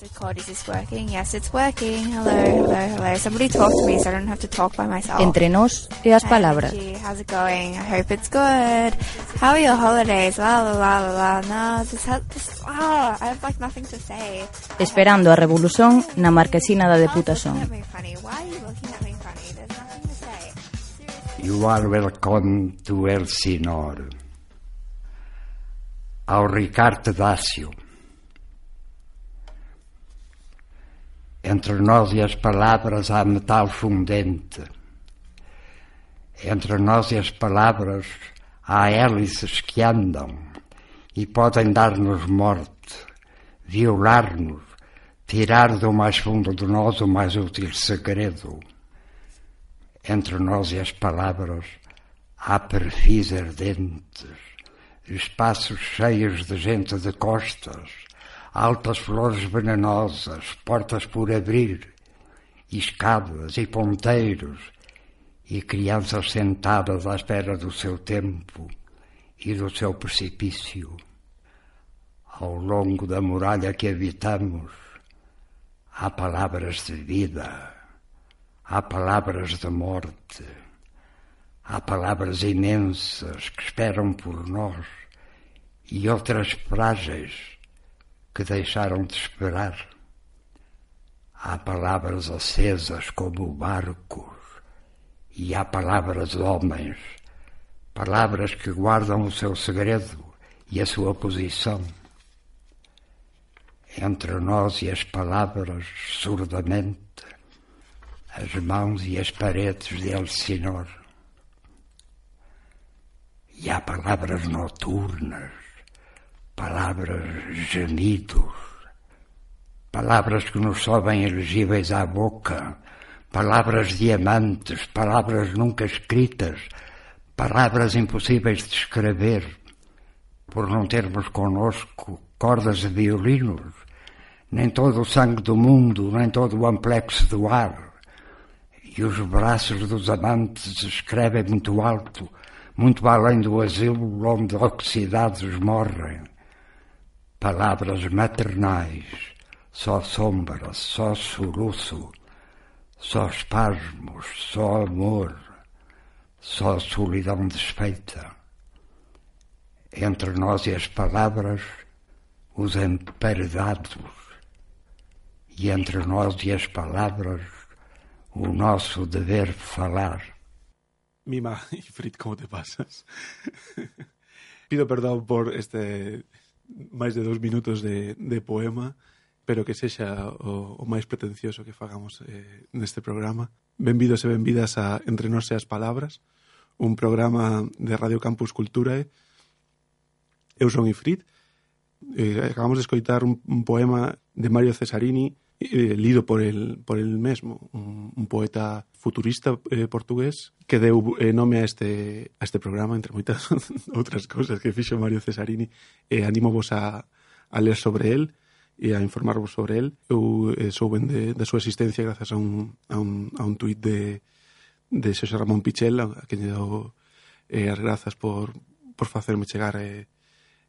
just record. Is this working? Yes, it's working. Hello, hello, hello. Somebody talk to me so I don't have to talk by myself. Entre nós e as palabras. How's it going? I hope it's good. How are your holidays? La la la la la. No, this has, this, oh, I have like nothing to say. Esperando a revolución na marquesina da Why are you looking Deputación. at me funny? Why are you looking at me funny? There's nothing to say. You are welcome to Elsinore. Ao Ricardo Dácio. Entre nós e as palavras há metal fundente. Entre nós e as palavras há hélices que andam e podem dar-nos morte, violar-nos, tirar do mais fundo de nós o mais útil segredo. Entre nós e as palavras há perfis ardentes, espaços cheios de gente de costas, altas flores venenosas, portas por abrir, escadas e ponteiros, e crianças sentadas à espera do seu tempo e do seu precipício. Ao longo da muralha que habitamos, há palavras de vida, há palavras de morte, há palavras imensas que esperam por nós e outras frágeis que deixaram de esperar. Há palavras acesas como barcos e há palavras de homens, palavras que guardam o seu segredo e a sua posição. Entre nós e as palavras, surdamente, as mãos e as paredes de Elsinor. E há palavras noturnas, palavras gemidos, palavras que nos sobem elegíveis à boca, palavras diamantes, palavras nunca escritas, palavras impossíveis de escrever, por não termos conosco cordas de violinos, nem todo o sangue do mundo, nem todo o amplexo do ar. E os braços dos amantes escrevem muito alto, muito além do asilo onde oxidados morrem. Palavras maternais, só sombra, só soluço, só espasmos, só amor, só solidão desfeita. Entre nós e as palavras, os emparedados, e entre nós e as palavras, o nosso dever falar. Mima Frit, ¿cómo te pasas? Pido perdón por este máis de dous minutos de, de poema, pero que sexa o, o máis pretencioso que fagamos eh, neste programa. Benvidos e benvidas a Entre Nos e as Palabras, un programa de Radio Campus Culturae. Eh. Eu son Ifrit, eh, acabamos de escoitar un, un poema de Mario Cesarini eh, lido por el, por el mesmo, un, un poeta futurista eh, portugués que deu eh, nome a este, a este programa, entre moitas outras cousas que fixo Mario Cesarini. Eh, animo vos a, a ler sobre el e a informarvos sobre el. Eu eh, souben de, de súa existencia grazas a un, a un, a un tuit de, de Xosé Ramón Pichel, a, a que lle dou eh, as grazas por, por facerme chegar eh,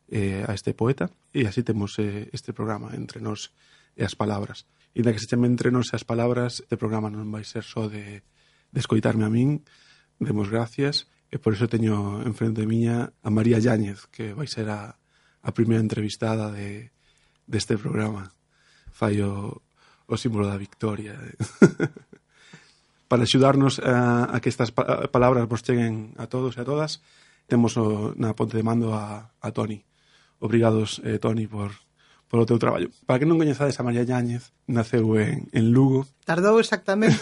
eh, a este poeta. E así temos eh, este programa entre nós e as palabras. Inda que se chame entre nos as palabras, este programa non vai ser só de, de escoitarme a min, demos gracias, e por iso teño enfrente de miña a María Yáñez, que vai ser a, a primeira entrevistada de, deste de programa. Fai o, o símbolo da victoria. Para axudarnos a, a que estas pa palabras vos cheguen a todos e a todas, temos o, na ponte de mando a, a Toni. Obrigados, eh, Toni, por, polo teu traballo. Para que non coñezades a María Yáñez, naceu en, en Lugo. Tardou exactamente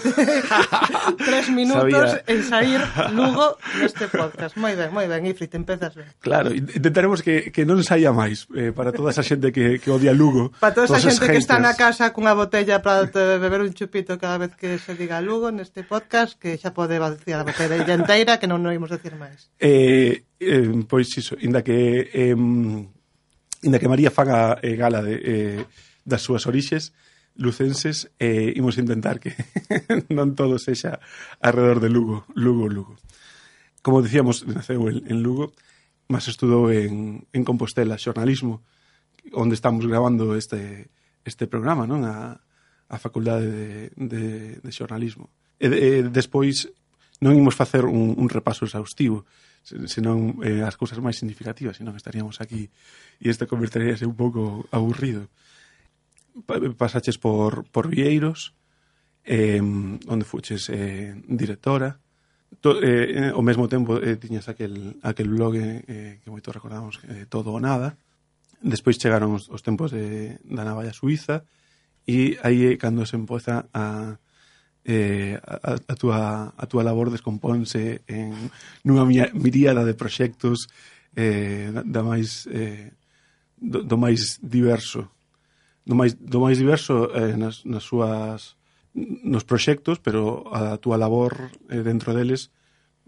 tres minutos Sabía. en sair Lugo neste podcast. Moi ben, moi ben, Ifrit, empezas ben. Claro, intentaremos que, que non saia máis eh, para toda esa xente que, que odia Lugo. Para toda esa xente que está na casa cunha botella para beber un chupito cada vez que se diga Lugo neste podcast, que xa pode vaciar a botella enteira que non o imos decir máis. Eh, eh, pois iso, inda que... Eh, inda que María faga eh, gala de, eh, das súas orixes lucenses, eh, imos intentar que non todo sexa alrededor de Lugo, Lugo, Lugo. Como dicíamos, naceu en, en Lugo, mas estudou en, en Compostela xornalismo, onde estamos grabando este, este programa, non? A, a Facultade de, de, de Xornalismo. E, e despois non imos facer un, un repaso exhaustivo, senón eh, as cousas máis significativas, senón estaríamos aquí e isto converteríase un pouco aburrido. Pasaches por, por Vieiros, eh, onde fuches eh, directora, to, eh, ao mesmo tempo eh, tiñas aquel, aquel blog eh, que moito recordamos eh, todo ou nada despois chegaron os, os tempos de, da navalla suiza e aí é cando se empoza a, eh, a, a, túa, a túa labor descomponse en nunha miríada de proxectos eh, da máis eh, do, do máis diverso. Do máis, do máis diverso eh, nas, nas súas nos proxectos, pero a túa labor eh, dentro deles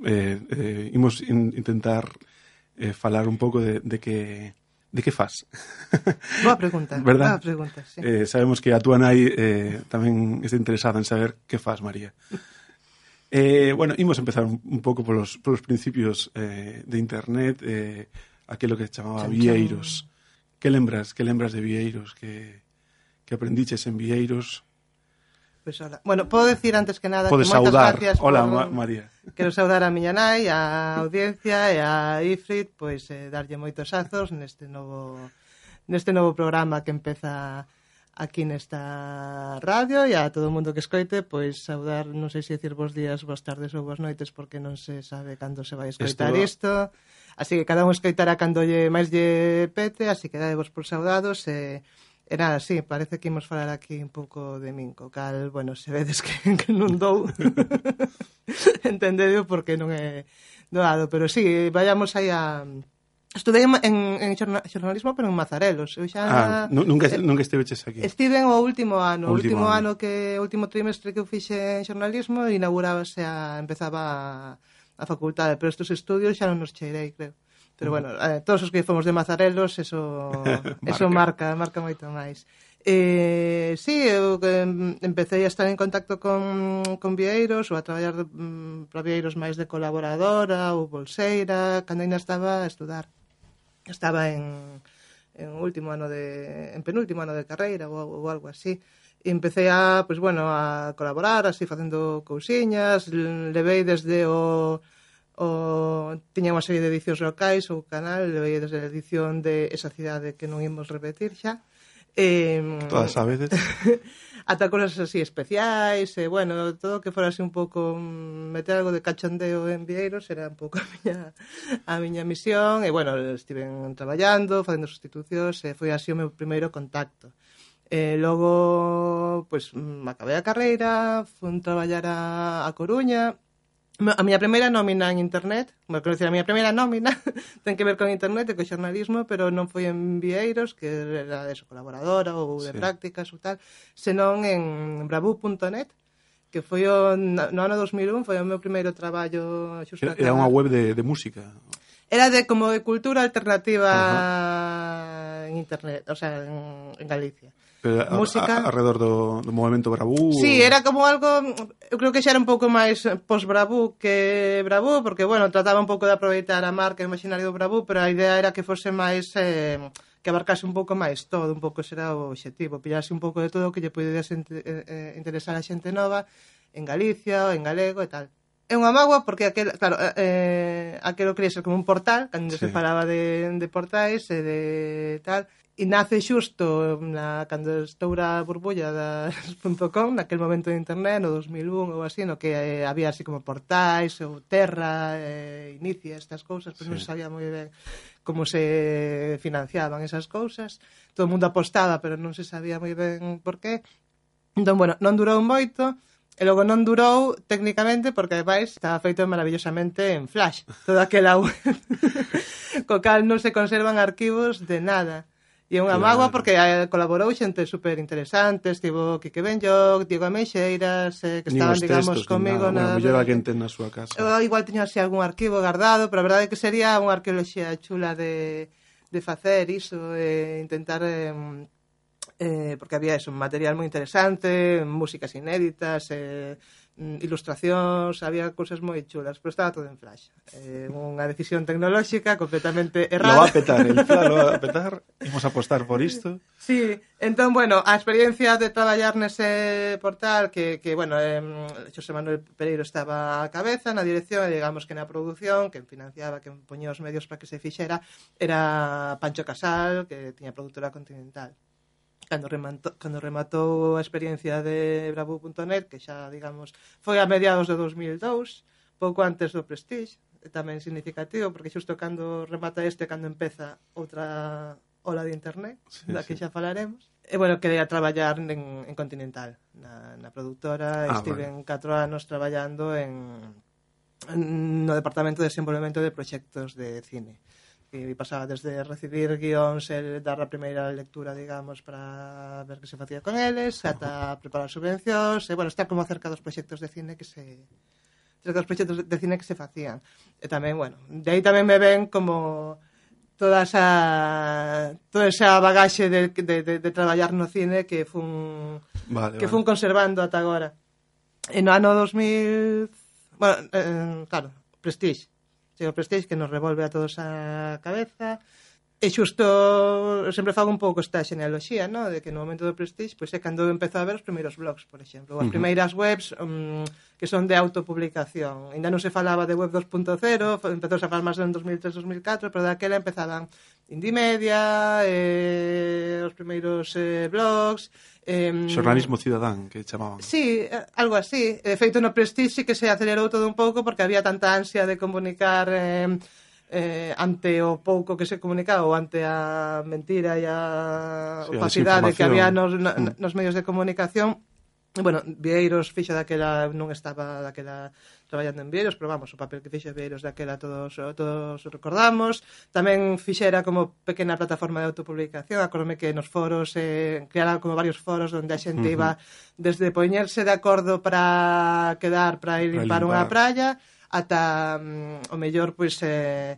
eh, eh, imos in, intentar eh, falar un pouco de, de que de que faz? Boa pregunta, ¿verdad? boa pregunta, sí. Eh, sabemos que a túa nai eh, tamén está interesada en saber que faz María. Eh, bueno, imos empezar un, un pouco polos, polos principios eh, de internet, eh, aquilo que chamaba chan, Vieiros. Chan. Que lembras, que lembras de Vieiros, que, que aprendiches en Vieiros? Pues, hola. Bueno, podo dicir antes que nada Podes que moitas saudar. gracias Hola, por, María. Quero saudar a miña nai, a audiencia e a Ifrit, pois eh, darlle moitos azos neste novo neste novo programa que empeza aquí nesta radio e a todo o mundo que escoite, pois saudar, non sei se dicir vos días, boas tardes ou boas noites porque non se sabe cando se vai escoitar isto. Así que cada un escoitará cando lle máis lle pete, así que dadevos por saudados e eh, E nada, sí, parece que imos falar aquí un pouco de min, co cal, bueno, se vedes que, que non dou, entendedo porque non é doado, pero sí, vayamos aí a... Estudei en, en, en xornalismo, pero en Mazarelos. Eu xa... Ah, nunca, eh, nunca estiveches aquí. Estive en o último ano, o último, último ano. ano que, o último trimestre que eu fixe en xornalismo, inaugurábase a, empezaba a, a facultade, pero estes estudios xa non nos cheirei, creo. Pero bueno, eh, todos os que fomos de Mazarelos, eso, marca. eso marca, marca moito máis. Eh, sí, eu em, empecé a estar en contacto con, con Vieiros ou a traballar mm, para Vieiros máis de colaboradora ou bolseira, cando ainda estaba a estudar. Estaba en, en último ano de en penúltimo ano de carreira ou, ou algo así. E empecé a, pois pues, bueno, a colaborar, así facendo cousiñas, levei desde o o tiña unha serie de edicións locais ou canal, desde a edición de esa cidade que non imos repetir xa. Eh, Todas sabedes. ata cosas así especiais, e, eh, bueno, todo que fora así un pouco mm, meter algo de cachondeo en Vieiros era un pouco a miña, a miña misión, e, bueno, estiven traballando, facendo sustitucións, e foi así o meu primeiro contacto. E logo, pois, pues, mm, acabei a carreira, fun traballar a, a Coruña, A miña primeira nómina en internet, bueno, quero dicir, a miña primeira nómina ten que ver con internet e co xornalismo, pero non foi en Vieiros, que era eso, colaboradora ou de sí. prácticas ou tal, senón en bravu.net, que foi o, no ano 2001, foi o meu primeiro traballo xusto Era, era unha web de, de música? Era de como de cultura alternativa uh -huh. en internet, o sea, en, en Galicia. Pero música... A, a, alrededor do, do movimento Bravú? Sí, era como algo... Eu creo que xa era un pouco máis post-Bravú que Bravú, porque, bueno, trataba un pouco de aproveitar a marca e o imaginario do Bravú, pero a idea era que fose máis... Eh, que abarcase un pouco máis todo, un pouco será o objetivo, pillase un pouco de todo o que lle pudese eh, eh, interesar a xente nova en Galicia, en galego e tal é unha mágoa porque aquel, claro, eh, aquelo quería ser como un portal, cando sí. se falaba de, de portais e de tal, nace xusto na, cando estoura a burbulla das.com, naquel momento de internet, no 2001 ou así, no que eh, había así como portais, ou terra, eh, inicia estas cousas, pero sí. non sabía moi ben como se financiaban esas cousas. Todo o mundo apostaba, pero non se sabía moi ben por qué. Entón, bueno, non durou moito, E logo non durou técnicamente porque ademais estaba feito maravillosamente en flash toda aquela web co cal non se conservan arquivos de nada E unha claro. mágoa porque eh, colaborou xente super interesante, estivo Quique Benlloc, Diego Ameixeiras, eh, que estaban, digamos, textos, comigo nada. na... Bueno, alguén ten na súa casa. Eu igual teño así algún arquivo guardado, pero a verdade é que sería unha arqueoloxía chula de, de facer iso, eh, intentar... Eh, eh, porque había eso, un material moi interesante, músicas inéditas, eh, Mm, ilustracións, había cousas moi chulas, pero estaba todo en flash. Eh, unha decisión tecnolóxica completamente errada. Lo va a petar, el flash lo va a petar, imos apostar por isto. Sí, entón, bueno, a experiencia de traballar nese portal que, que bueno, eh, Xosé Manuel Pereiro estaba a cabeza na dirección, digamos que na produción, que financiaba, que poñía os medios para que se fixera, era Pancho Casal, que tiña productora continental. Cando rematou, cando rematou a experiencia de Bravo.net, que xa, digamos, foi a mediados de 2002, pouco antes do Prestige, tamén significativo, porque xusto cando remata este, cando empeza outra ola de internet, sí, da que xa falaremos. E, bueno, quedei a traballar en, en Continental, na, na productora, ah, estive en 4 anos traballando en, en no Departamento de Desenvolvemento de Proxectos de Cine. Uh que pasaba desde recibir guións e dar a primeira lectura, digamos, para ver que se facía con eles, ata preparar subvencións, e, bueno, está como acerca dos proxectos de cine que se cerca dos proxectos de cine que se facían. E tamén, bueno, de aí tamén me ven como toda esa toda esa bagaxe de, de, de, de traballar no cine que fun vale, que vale. fun conservando ata agora. E no ano 2000, bueno, eh, claro, Prestige O Prestige que nos revolve a todos a cabeza. E xusto, sempre fago un pouco esta xenealoxía, no? de que no momento do Prestige, pois é cando empezou a ver os primeiros blogs, por exemplo, ou as primeiras webs um, que son de autopublicación. Ainda non se falaba de web 2.0, empezou a falar máis en 2003-2004, pero daquela empezaban Indimedia, eh, os primeiros eh, blogs... Eh, Xornalismo cidadán, que chamaban. Sí, eh, algo así. De feito, no Prestige que se acelerou todo un pouco porque había tanta ansia de comunicar... Eh, eh, ante o pouco que se comunicaba ou ante a mentira e a sí, opacidade a que había nos, na, mm. nos medios de comunicación bueno, Vieiros fixo daquela non estaba daquela traballando en Vieiros, pero vamos, o papel que fixo Vieiros daquela todos todos recordamos. Tamén fixera como pequena plataforma de autopublicación, acordome que nos foros eh, creara como varios foros onde a xente uh -huh. iba desde poñerse de acordo para quedar para ir para, limpar unha praia, ata mm, o mellor pois eh,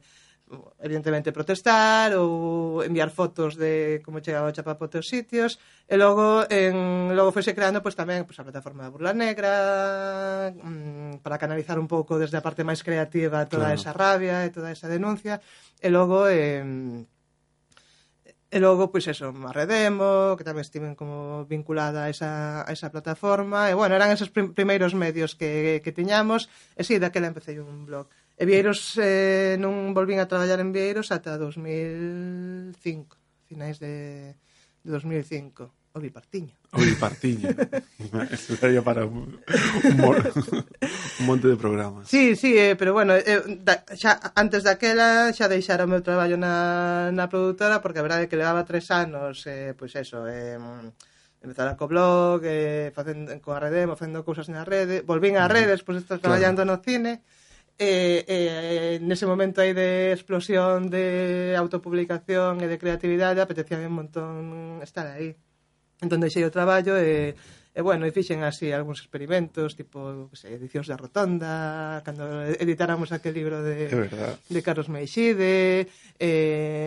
evidentemente protestar ou enviar fotos de como chegaba o chapapote aos sitios e logo en, logo foise creando pois, tamén pois, a plataforma da Burla Negra mmm, para canalizar un pouco desde a parte máis creativa toda claro. esa rabia e toda esa denuncia e logo eh, E logo, pois eso, a Redemo, que tamén estiven como vinculada a esa, a esa plataforma. E, bueno, eran esos prim primeiros medios que, que tiñamos. E, sí, daquela empecé un blog. E Vieiros, eh, non volvín a traballar en Vieiros ata 2005, finais de, de 2005. O bipartiño. O Bipartiña. Eso daría para un, un monte de programas. Sí, sí, eh, pero bueno, eh, da, xa, antes daquela xa deixara o meu traballo na, na produtora porque a verdade é que levaba tres anos, eh, pois eso, eh, empezara co blog, eh, facendo, con a rede, facendo cousas na rede, volvín á redes, pois estou traballando claro. no cine, eh, eh, nese momento aí de explosión de autopublicación e de creatividade apetecía un montón estar aí. Entón deixei o traballo e, e bueno, e fixen así algúns experimentos, tipo, que sei, edicións da Rotonda, cando editáramos aquel libro de, de Carlos Meixide, e,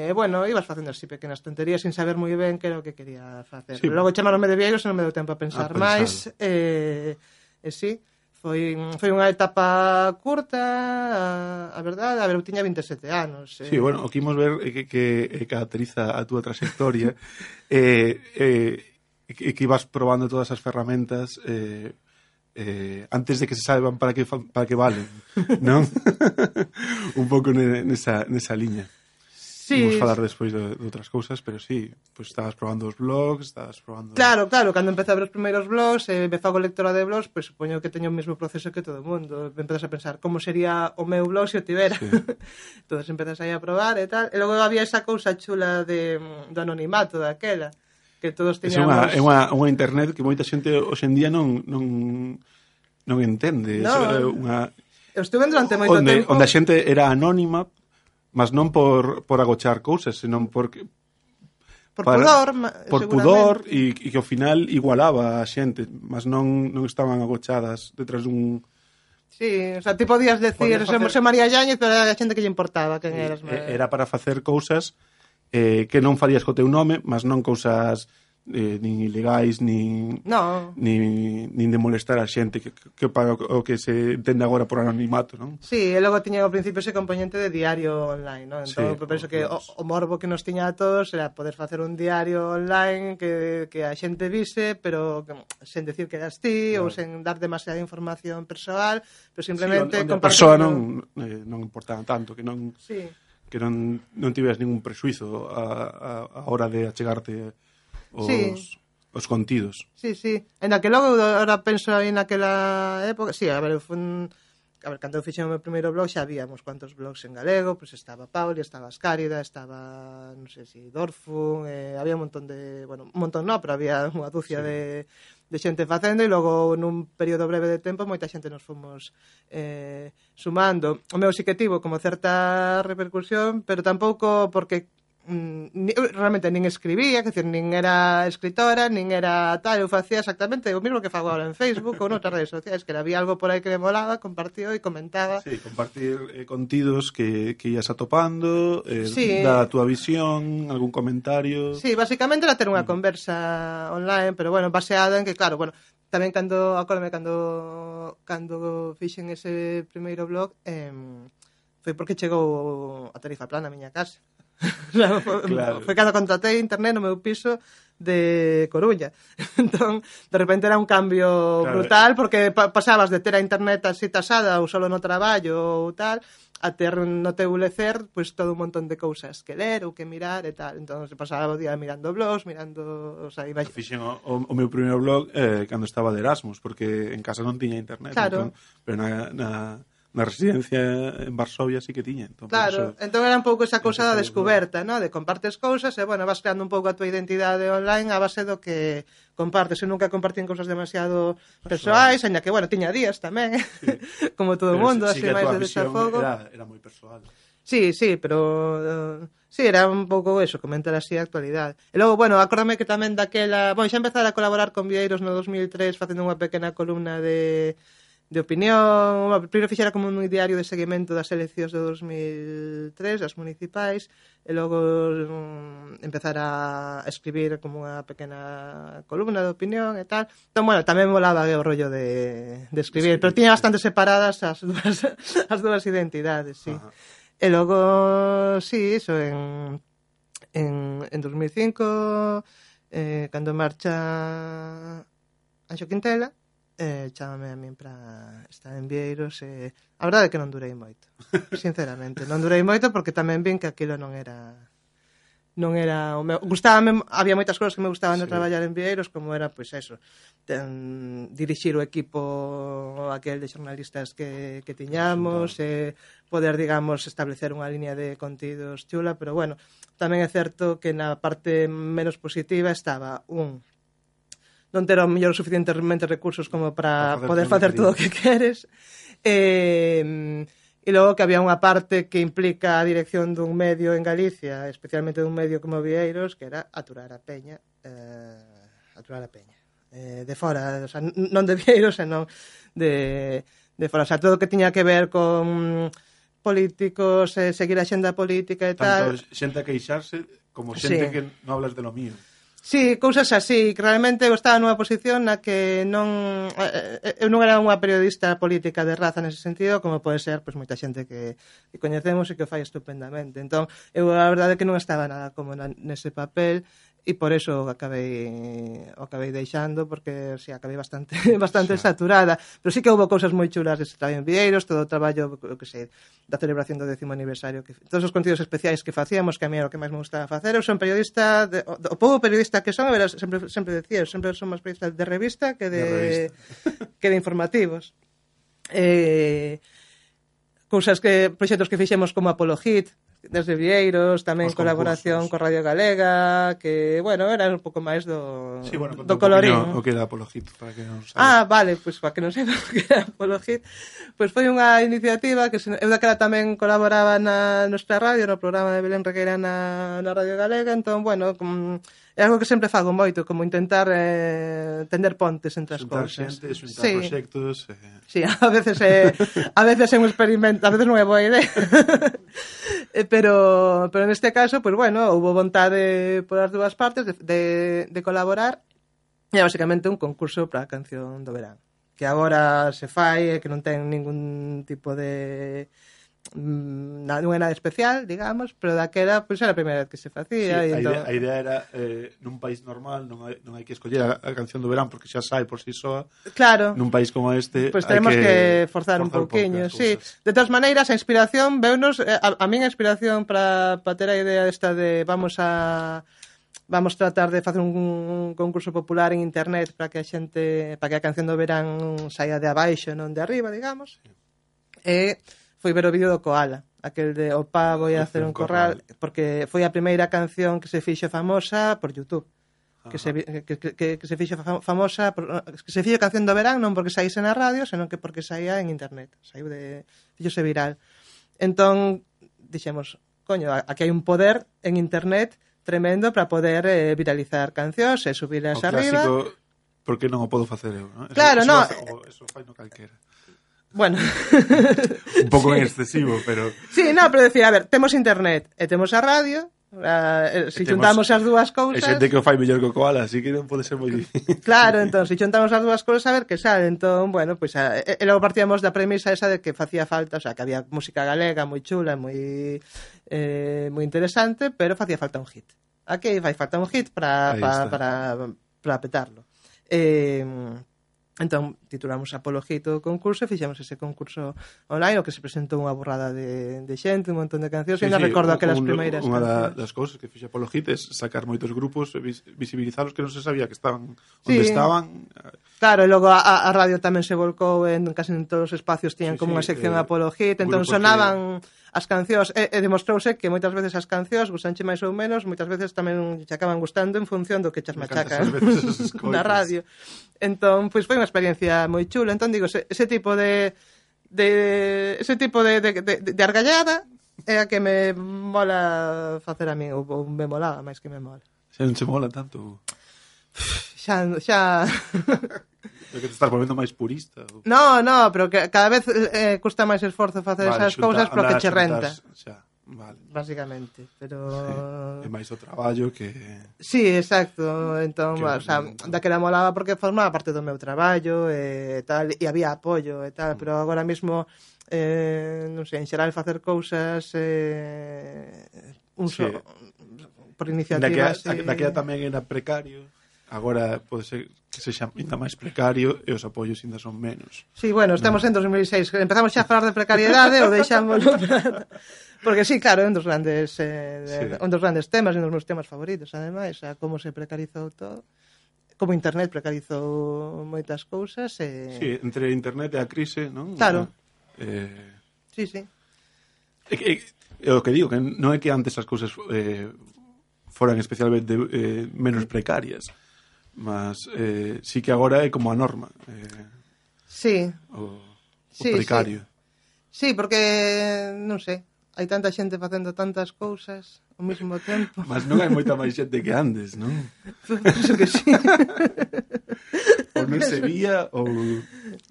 e bueno, ibas facendo así pequenas tonterías sin saber moi ben que era o que quería facer. Sí. Logo chamaronme de vieiro, non me deu tempo a pensar, ah, a pensar. máis, e, e sí, foi, foi unha etapa curta, a, a verdade, a ver, eu tiña 27 anos. Eh. Sí, bueno, o que imos ver é que, que eh, caracteriza a túa trayectoria. eh, eh, e que ibas probando todas as ferramentas eh, eh, antes de que se saiban para que para que valen, non? un pouco nesa, nesa liña. Sí. Imos falar despois de, de outras cousas, pero sí, pues estabas probando os blogs, estabas probando... Claro, claro, cando empecé a ver os primeiros blogs, eh, me fago lectora de blogs, pois pues, supoño que teño o mesmo proceso que todo o mundo. Empezas a pensar como sería o meu blog se o tivera. Sí. entón, empezas aí a probar e tal. E logo había esa cousa chula de, mm, do anonimato daquela que todos teñamos... É unha, unha internet que moita xente hoxe en día non, non, non entende. No. É unha... Eu estuve durante moito onde, tempo... Onde a xente era anónima, mas non por, por agochar cousas, senón porque, por para, pudor, por pudor e, e que ao final igualaba a xente, mas non non estaban agochadas detrás dun Sí, o sea, ti podías decir, facer... somos María Yáñez, pero era a xente que lle importaba quen eras. Era para facer cousas eh, que non farías co teu nome, mas non cousas eh, nin ilegais, nin, no. nin, nin de molestar a xente que, que paga o que se entende agora por anonimato, non? Sí, e logo tiña ao principio ese componente de diario online, non? Entón, sí, penso que o, o morbo que nos tiña a todos era poder facer un diario online que, que a xente vise, pero que, sen decir que eras ti, claro. ou sen dar demasiada información persoal, pero simplemente... Sí, onde, onde a persoa non, eh, non importaba tanto, que non... Sí que non, non tiveras ningún presuizo a, a, a hora de achegarte os, sí. os contidos. Sí, sí. En aquel logo, ahora penso aí naquela época... Sí, a ver, fun... A ver, cando eu fixen o meu primeiro blog xa había uns cuantos blogs en galego, pois pues estaba Pauli, estaba Escárida, estaba, non sei se si Dorfun, eh, había un montón de, bueno, un montón non, pero había unha dúcia sí. de de xente facendo e logo nun período breve de tempo moita xente nos fomos eh, sumando. O meu sí que tivo como certa repercusión, pero tampouco porque mm, eu eh, realmente nin escribía, que decir, nin era escritora, nin era tal, eu facía exactamente o mesmo que fago agora en Facebook ou noutras redes sociais, que había algo por aí que me molaba, compartía e comentaba. Sí, compartir eh, contidos que, que ías atopando, eh, sí. da túa visión, algún comentario... Sí, basicamente era ter unha conversa online, pero bueno, baseada en que, claro, bueno, tamén cando, acórdame, cando, cando fixen ese primeiro blog, eh, foi porque chegou a tarifa plana a miña casa. foi, claro. foi cando contratei internet no meu piso de Coruña. Entón, de repente era un cambio claro. brutal porque pa pasabas de ter a internet así tasada ou solo no traballo ou tal a ter no teu lecer pois, pues, todo un montón de cousas que ler ou que mirar e tal. Entón, se pasaba o día mirando blogs, mirando... O sea, iba... Fixen o, o, o meu primeiro blog eh, cando estaba de Erasmus, porque en casa non tiña internet. Claro. Entón, pero na, na, na residencia en Varsovia sí que tiña. Entón, claro, eso, entón era un pouco esa cousa da descoberta, no? de compartes cousas e, bueno, vas creando un pouco a tua identidade online a base do que compartes. Eu nunca compartín cousas demasiado persoais, aínda que, bueno, tiña días tamén, sí. como todo o mundo, sí, así máis de desafogo. Era, era moi persoal. Sí, sí, pero... Uh, sí, era un pouco eso, comentar así a actualidade. E logo, bueno, acórdame que tamén daquela... Bueno, xa empezara a colaborar con Vieiros no 2003 facendo unha pequena columna de de opinión, primeiro fixera como un diario de seguimento das eleccións de 2003, das municipais, e logo um, empezar a escribir como unha pequena columna de opinión e tal. Entón, bueno, tamén volaba o rollo de, de escribir, sí, pero tiña bastante separadas as dúas, as dúas identidades, sí. Ajá. E logo, sí, iso, en, en, en 2005, eh, cando marcha Anxo Quintela, eh, chamame a min para estar en Vieiros e eh, a verdade é que non durei moito sinceramente, non durei moito porque tamén vin que aquilo non era non era o meu gustábame, había moitas cousas que me gustaban sí. de traballar en Vieiros como era pois pues, eso ten, dirixir o equipo aquel de xornalistas que, que tiñamos e eh, poder, digamos, establecer unha liña de contidos chula, pero bueno, tamén é certo que na parte menos positiva estaba un non ter o mellor suficientemente recursos como para poder facer todo o que queres. Eh, e logo que había unha parte que implica a dirección dun medio en Galicia, especialmente dun medio como Vieiros, que era aturar a peña, eh, aturar a peña. Eh, de fora, o sea, non de Vieiros, senón de, de fora. O sea, todo que tiña que ver con políticos, eh, seguir a xenda política e tal. Tanto xente a queixarse como xente sí. que non hablas de lo mío. Sí, cousas así. Claramente eu estaba nunha posición na que non eh, eh, eu non era unha periodista política de raza nese sentido, como pode ser pois moita xente que, que coñecemos e que o fai estupendamente. Entón, eu a verdade que non estaba nada como na, nese papel e por eso acabei o acabei deixando porque si sí, acabei bastante bastante xa. saturada, pero sí que houve cousas moi chulas ese traballo en Vieiros, todo o traballo o que sei, da celebración do décimo aniversario que todos os contidos especiais que facíamos que a mí era o que máis me gustaba facer, eu son periodista de, o, o pouco periodista que son, a ver, sempre, sempre decía, eu sempre son máis periodista de revista que de, de revista. que de informativos eh, cousas que proxectos que fixemos como Apologit, desde Vieiros, tamén os colaboración concursos. co Radio Galega, que, bueno, era un pouco máis do, sí, bueno, do colorín. O que era Apolo Hit, para que non sabe. Ah, vale, pois pues, para que non saiba o que era Apolo Hit, pois pues, foi unha iniciativa que eu daquela tamén colaboraba na nuestra radio, no programa de Belén Regueira na, na Radio Galega, entón, bueno, com, É algo que sempre fago moito, como intentar eh, tender pontes entre as xuntar cousas. Xente, xuntar sí. proxectos... Eh... Sí, a veces, eh, a veces é un experimento, a veces non é boa idea. Eh, pero, pero neste caso, pues bueno, houve vontade por as dúas partes de, de, de colaborar e basicamente un concurso para a canción do verán que agora se fai e que non ten ningún tipo de Mm, na, non é nada especial, digamos, pero daquela pois pues, era a primeira vez que se facía. Sí, e a, entón... idea, a idea era eh, nun país normal non hai, non hai que escoller a, a canción do verán porque xa sai por si sí soa. Claro. Nun país como este pois pues tenemos que, que forzar, forzar un pouquiño, sí. De todas maneiras, a inspiración, veunos, eh, a, a min a inspiración para, para ter a idea esta de vamos a vamos tratar de facer un, un concurso popular en internet para que a xente, para que a canción do verán saia de abaixo, non de arriba, digamos. Sí. E foi ver o vídeo do Koala aquel de o pavo a hacer un corral, porque foi a primeira canción que se fixo famosa por YouTube. Que se, que, que, que se fixo famosa por, que se fixo canción do verán non porque saíse na radio, senón que porque saía en internet, saiu de fixose viral. Entón dixemos, coño, aquí hai un poder en internet tremendo para poder eh, viralizar cancións e subirlas o clásico, arriba. Porque non o podo facer eu, non? Claro, eso, no. Eso, o, eh, eso fai no calquera. Bueno. un pouco sí. excesivo, pero... Sí, no, pero decía, a ver, temos internet eh, e temos a radio, Uh, si juntamos as dúas cousas E xente que o fai mellor que o koala Así que non pode ser moi difícil. Claro, entón, se si xuntamos as dúas cousas A ver que sale. Entón, bueno, pois pues, E eh, logo partíamos da premisa esa de que facía falta O sea, que había música galega moi chula Moi eh, moi interesante Pero facía falta un hit. Aquí vai falta un hit para para, para, para petarlo. Eh, Entón, titulamos Apologito concurso e fixemos ese concurso online o que se presentou unha borrada de, de xente, un montón de cancións sí, e ainda sí, recordo aquelas un, primeiras Unha da, das cousas que fixe Apología é sacar moitos grupos e visibilizalos que non se sabía que estaban onde sí. estaban Claro, e logo a, a radio tamén se volcou en casi en todos os espacios tiñan sí, como sí, unha sección eh, de Apología entón sonaban que as cancións e, e demostrouse que moitas veces as cancións gustanche máis ou menos, moitas veces tamén che acaban gustando en función do que chas machaca na radio. Entón, pois foi unha experiencia moi chulo. Entón, digo, ese, ese tipo de, de ese tipo de, de, de, de argallada é a que me mola facer a mí. ou, ou me molaba, máis que me mola. Xa non se mola tanto? Xa, xa... que te estás volvendo máis purista. Ou... No, no, pero que cada vez eh, custa máis esforzo facer vale, esas cousas, pero que che renta. Xa Vale. Básicamente, pero sí, é máis o traballo que Sí, exacto. Entón, que... o sea, daquela molaba porque formaba parte do meu traballo e tal e había apoio e tal, mm. pero agora mesmo eh, non sei, en xeral facer cousas eh, un sí. so, por iniciativas daquela, e... daquela tamén era precario agora pode ser que sexa ainda máis precario e os apoios ainda son menos. Sí, bueno, estamos no. en 2006, empezamos xa a falar de precariedade ou deixámoslo para... Porque sí, claro, é un dos grandes eh, sí. un dos grandes temas, un dos meus temas favoritos, ademais, a como se precarizou todo como internet precarizou moitas cousas e... Sí, entre internet e a crise, non? Claro. Eh... Sí, sí. É, é, é o que digo, que non é que antes as cousas eh, foran especialmente eh, menos precarias, mas eh, sí que agora é como a norma. Eh, sí. O, o sí, precario. Sí. sí, porque, non sei, hai tanta xente facendo tantas cousas ao mesmo tempo. Mas non hai moita máis xente que antes, non? Penso que sí. ou non se vía, ou...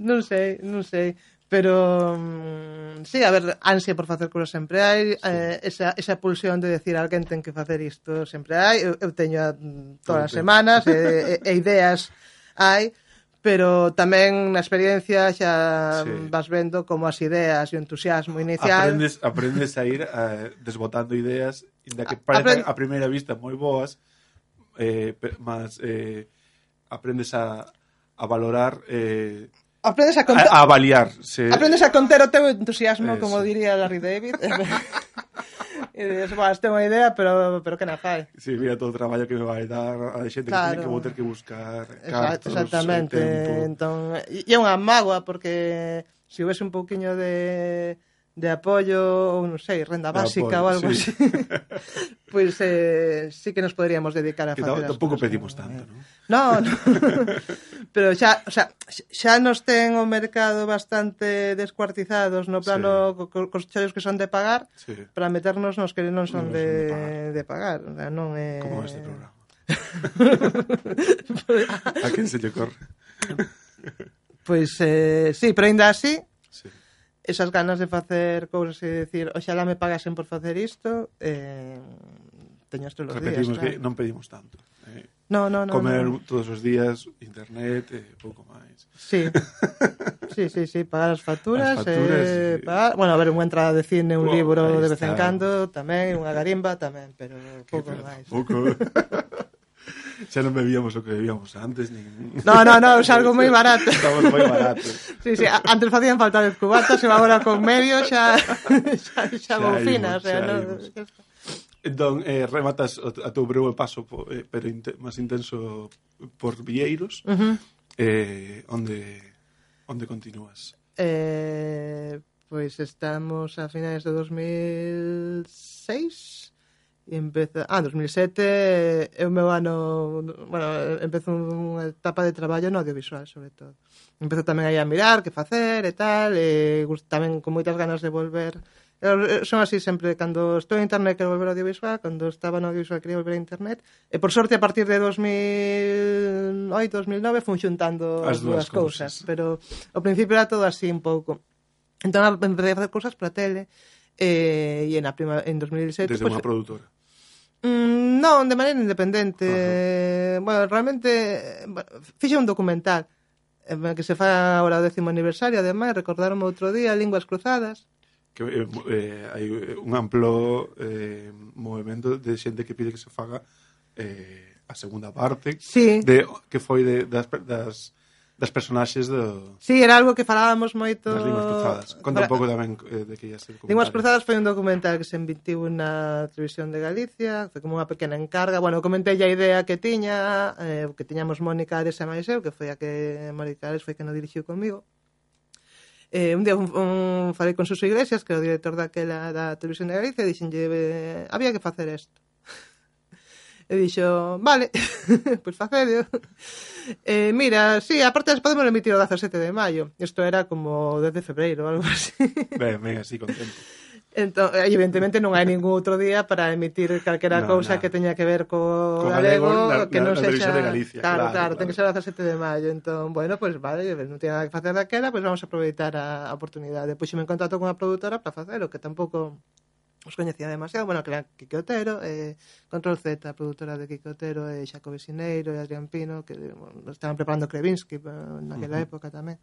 Non sei, non sei. Pero, um, sí, a ver, ansia por facer cousas sempre hai, sí. eh, esa, esa pulsión de decir alguén ten que facer isto sempre hai, eu, eu teño mm, todas as semanas, e, e, e ideas hai, pero tamén na experiencia xa sí. vas vendo como as ideas e o entusiasmo inicial aprendes, aprendes a ir eh, desbotando ideas inda que parecen Aprend... a primeira vista moi boas eh, mas eh, aprendes a, a valorar eh, aprendes a, conter... a, a avaliar se... aprendes a conter o teu entusiasmo Eso. como diría Larry David E dices, este é unha idea, pero, pero que na fai? Sí, mira todo o traballo que me vai dar a xente claro. que, que vou ter que buscar cartos, Exactamente. Entón, e é unha mágoa, porque se si houvese un pouquiño de de apoio, ou non sei, renda básica apoio, ou algo sí. así, pois pues, eh, sí que nos poderíamos dedicar a que facer Tampouco pedimos tanto, non? No, no. pero xa, o sea, xa nos ten o mercado bastante descuartizados no plano sí. cos, cos chollos que son de pagar sí. para meternos nos que non son, non de, son de pagar. De pagar. O sea, non é... Como este programa. a quen se lle corre? Pois pues, eh, sí, pero ainda así esas ganas de facer cousas e decir, oxalá me pagasen por facer isto, eh, teño todos os días. Repetimos claro. que non pedimos tanto. Eh, no, no, no, comer no. todos os días, internet e eh, pouco máis. Sí. sí, sí, sí, pagar as facturas. As facturas eh, sí. pagar... Bueno, a ver, unha entrada de cine, un oh, libro de vez en cando, tamén, unha garimba, tamén, pero pouco máis. Pouco. xa non bebíamos o que bebíamos antes nin... No, no, no, xa algo moi barato. Estamos moi baratos. Sí, sí, Antes facían falta 10 cubatas e agora con medio xa xa, xa, xa bofina o sea, no, Entón, eh, rematas a teu breve paso po, eh, pero inte, máis intenso por Vieiros uh -huh. eh, onde onde continúas? Eh, pois pues estamos a finales de 2006 empeza, ah, 2007 é o meu ano, bueno, empezo unha etapa de traballo no audiovisual, sobre todo. Empezo tamén aí a mirar que facer e tal, e tamén con moitas ganas de volver. Eu, son así sempre, cando estou en internet quero volver ao audiovisual, cando estaba no audiovisual quería volver a internet, e por sorte a partir de 2008, 2009 fun xuntando as dúas cousas, cousas, pero ao principio era todo así un pouco. Entón empecé a facer cousas para tele, eh, e en, a prima, en 2007... Desde pues, unha produtora Mm, non, de maneira independente. Uh. Bueno, realmente fixe un documental que se fa agora o décimo aniversario, ademais, recordaronme outro día, Linguas Cruzadas. Que eh, eh, hai eh, un amplo eh, movimento de xente que pide que se faga eh, a segunda parte sí. de que foi de, das, das das personaxes do... Sí, era algo que falábamos moito... Das Linguas Cruzadas. Conta Para... un pouco tamén eh, de que ia ser Linguas Cruzadas foi un documental que se emitiu na televisión de Galicia, foi como unha pequena encarga. Bueno, comentei a idea que tiña, eh, que tiñamos Mónica Ares e máis eu, que foi a que Mónica Ares foi que non dirixiu comigo. Eh, un día un, un, falei con Suso Iglesias, que era o director daquela da televisión de Galicia, e dixenlle, eh, había que facer isto. E dixo, vale, pois facedio. Eh, mira, sí, aparte as podemos emitir o 17 de maio. Isto era como 10 de febreiro ou algo así. Ben, ben, así contento. Entón, evidentemente non hai ningún outro día para emitir calquera no, cousa na. que teña que ver co, co galego, na, que non na, sexa... De Galicia, claro, claro, claro, ten que ser o 17 de maio. Entón, bueno, pois pues, vale, non tiña nada que facer daquela, pois pues vamos a aproveitar a, a oportunidade. Pois Puxeme en contacto con a produtora para facelo, que tampouco os coñecía demasiado, bueno, que era Quique Otero, eh, Control Z, a produtora de Quique Otero, e eh, Xacobi e eh, Adrián Pino, que eh, bueno, estaban preparando Krevinsky eh, naquela uh -huh. época tamén.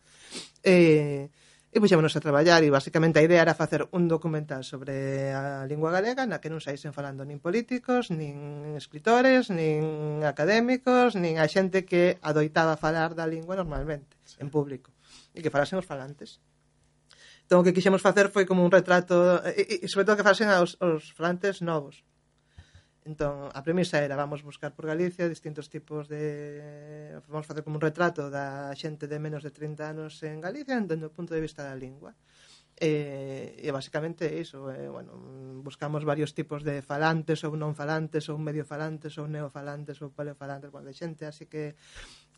Eh, e puxémonos a traballar e basicamente a idea era facer un documental sobre a lingua galega na que non saísen falando nin políticos, nin escritores, nin académicos, nin a xente que adoitaba falar da lingua normalmente, sí. en público, e que falásemos falantes. Entón, o que quixemos facer foi como un retrato, eh, eh, e, e sobre todo que fasen aos, aos flantes novos. Entón, a premisa era, vamos buscar por Galicia distintos tipos de... Vamos facer como un retrato da xente de menos de 30 anos en Galicia, dentro do punto de vista da lingua. E, eh, e basicamente iso, eh, bueno, buscamos varios tipos de falantes ou non falantes, ou medio falantes, ou neofalantes, ou paleofalantes, bueno, de xente, así que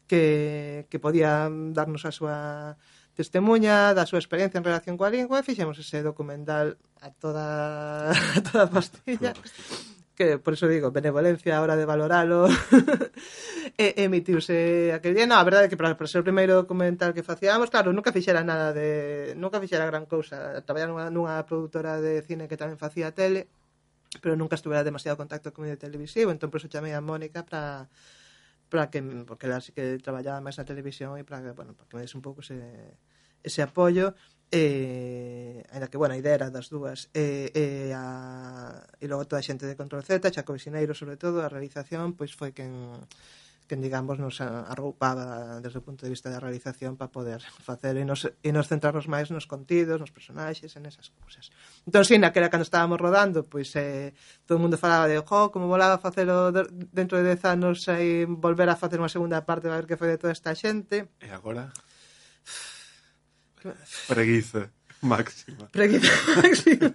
que, que podía darnos a súa testemunha da súa experiencia en relación coa lingua e fixemos ese documental a toda a toda pastilla. Que por eso digo, benevolencia a hora de valoralo e, emitiuse aquel día, no, a verdade é que para, para ser o primeiro documental que facíamos, claro, nunca fixera nada de, nunca fixera gran cousa. Traballar nunha, nunha produtora de cine que tamén facía tele, pero nunca estuvera demasiado contacto con medio televisivo, entón por eso chamei a Mónica para para que porque ela sí que traballaba máis na televisión e para que, bueno, para que me des un pouco ese, ese apoio eh, ainda que, bueno, a idea era das dúas eh, eh, a, e logo toda a xente de Control Z, Chaco Visineiros sobre todo, a realización, pois foi quen que digamos nos arroupaba desde o punto de vista da realización para poder facer e nos, e nos centrarnos máis nos contidos, nos personaxes, en esas cousas. Entón, sí, naquela cando estábamos rodando, pois eh, todo o mundo falaba de, jo, como volaba facelo dentro de 10 anos e volver a facer unha segunda parte a ver que foi de toda esta xente. E agora? Preguiza máxima. Preguiza máxima.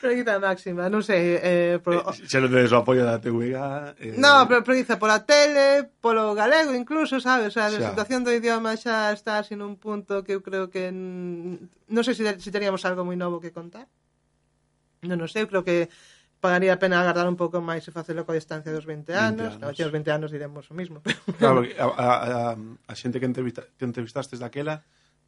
Preguiza máxima, non sei. Eh, pro... eh, xa non tedes o apoio da TVG... Eh... No, pero preguiza pola tele, polo galego incluso, sabes? O sea, a situación do idioma xa está así un punto que eu creo que... Non sei se, se teríamos algo moi novo que contar. Non, non sei, eu creo que pagaría a pena agardar un pouco máis e facelo coa distancia dos 20 anos. 20 anos. No, 20 anos diremos o mismo. Pero... Claro, a, a, a, a xente que, entrevista, que entrevistastes daquela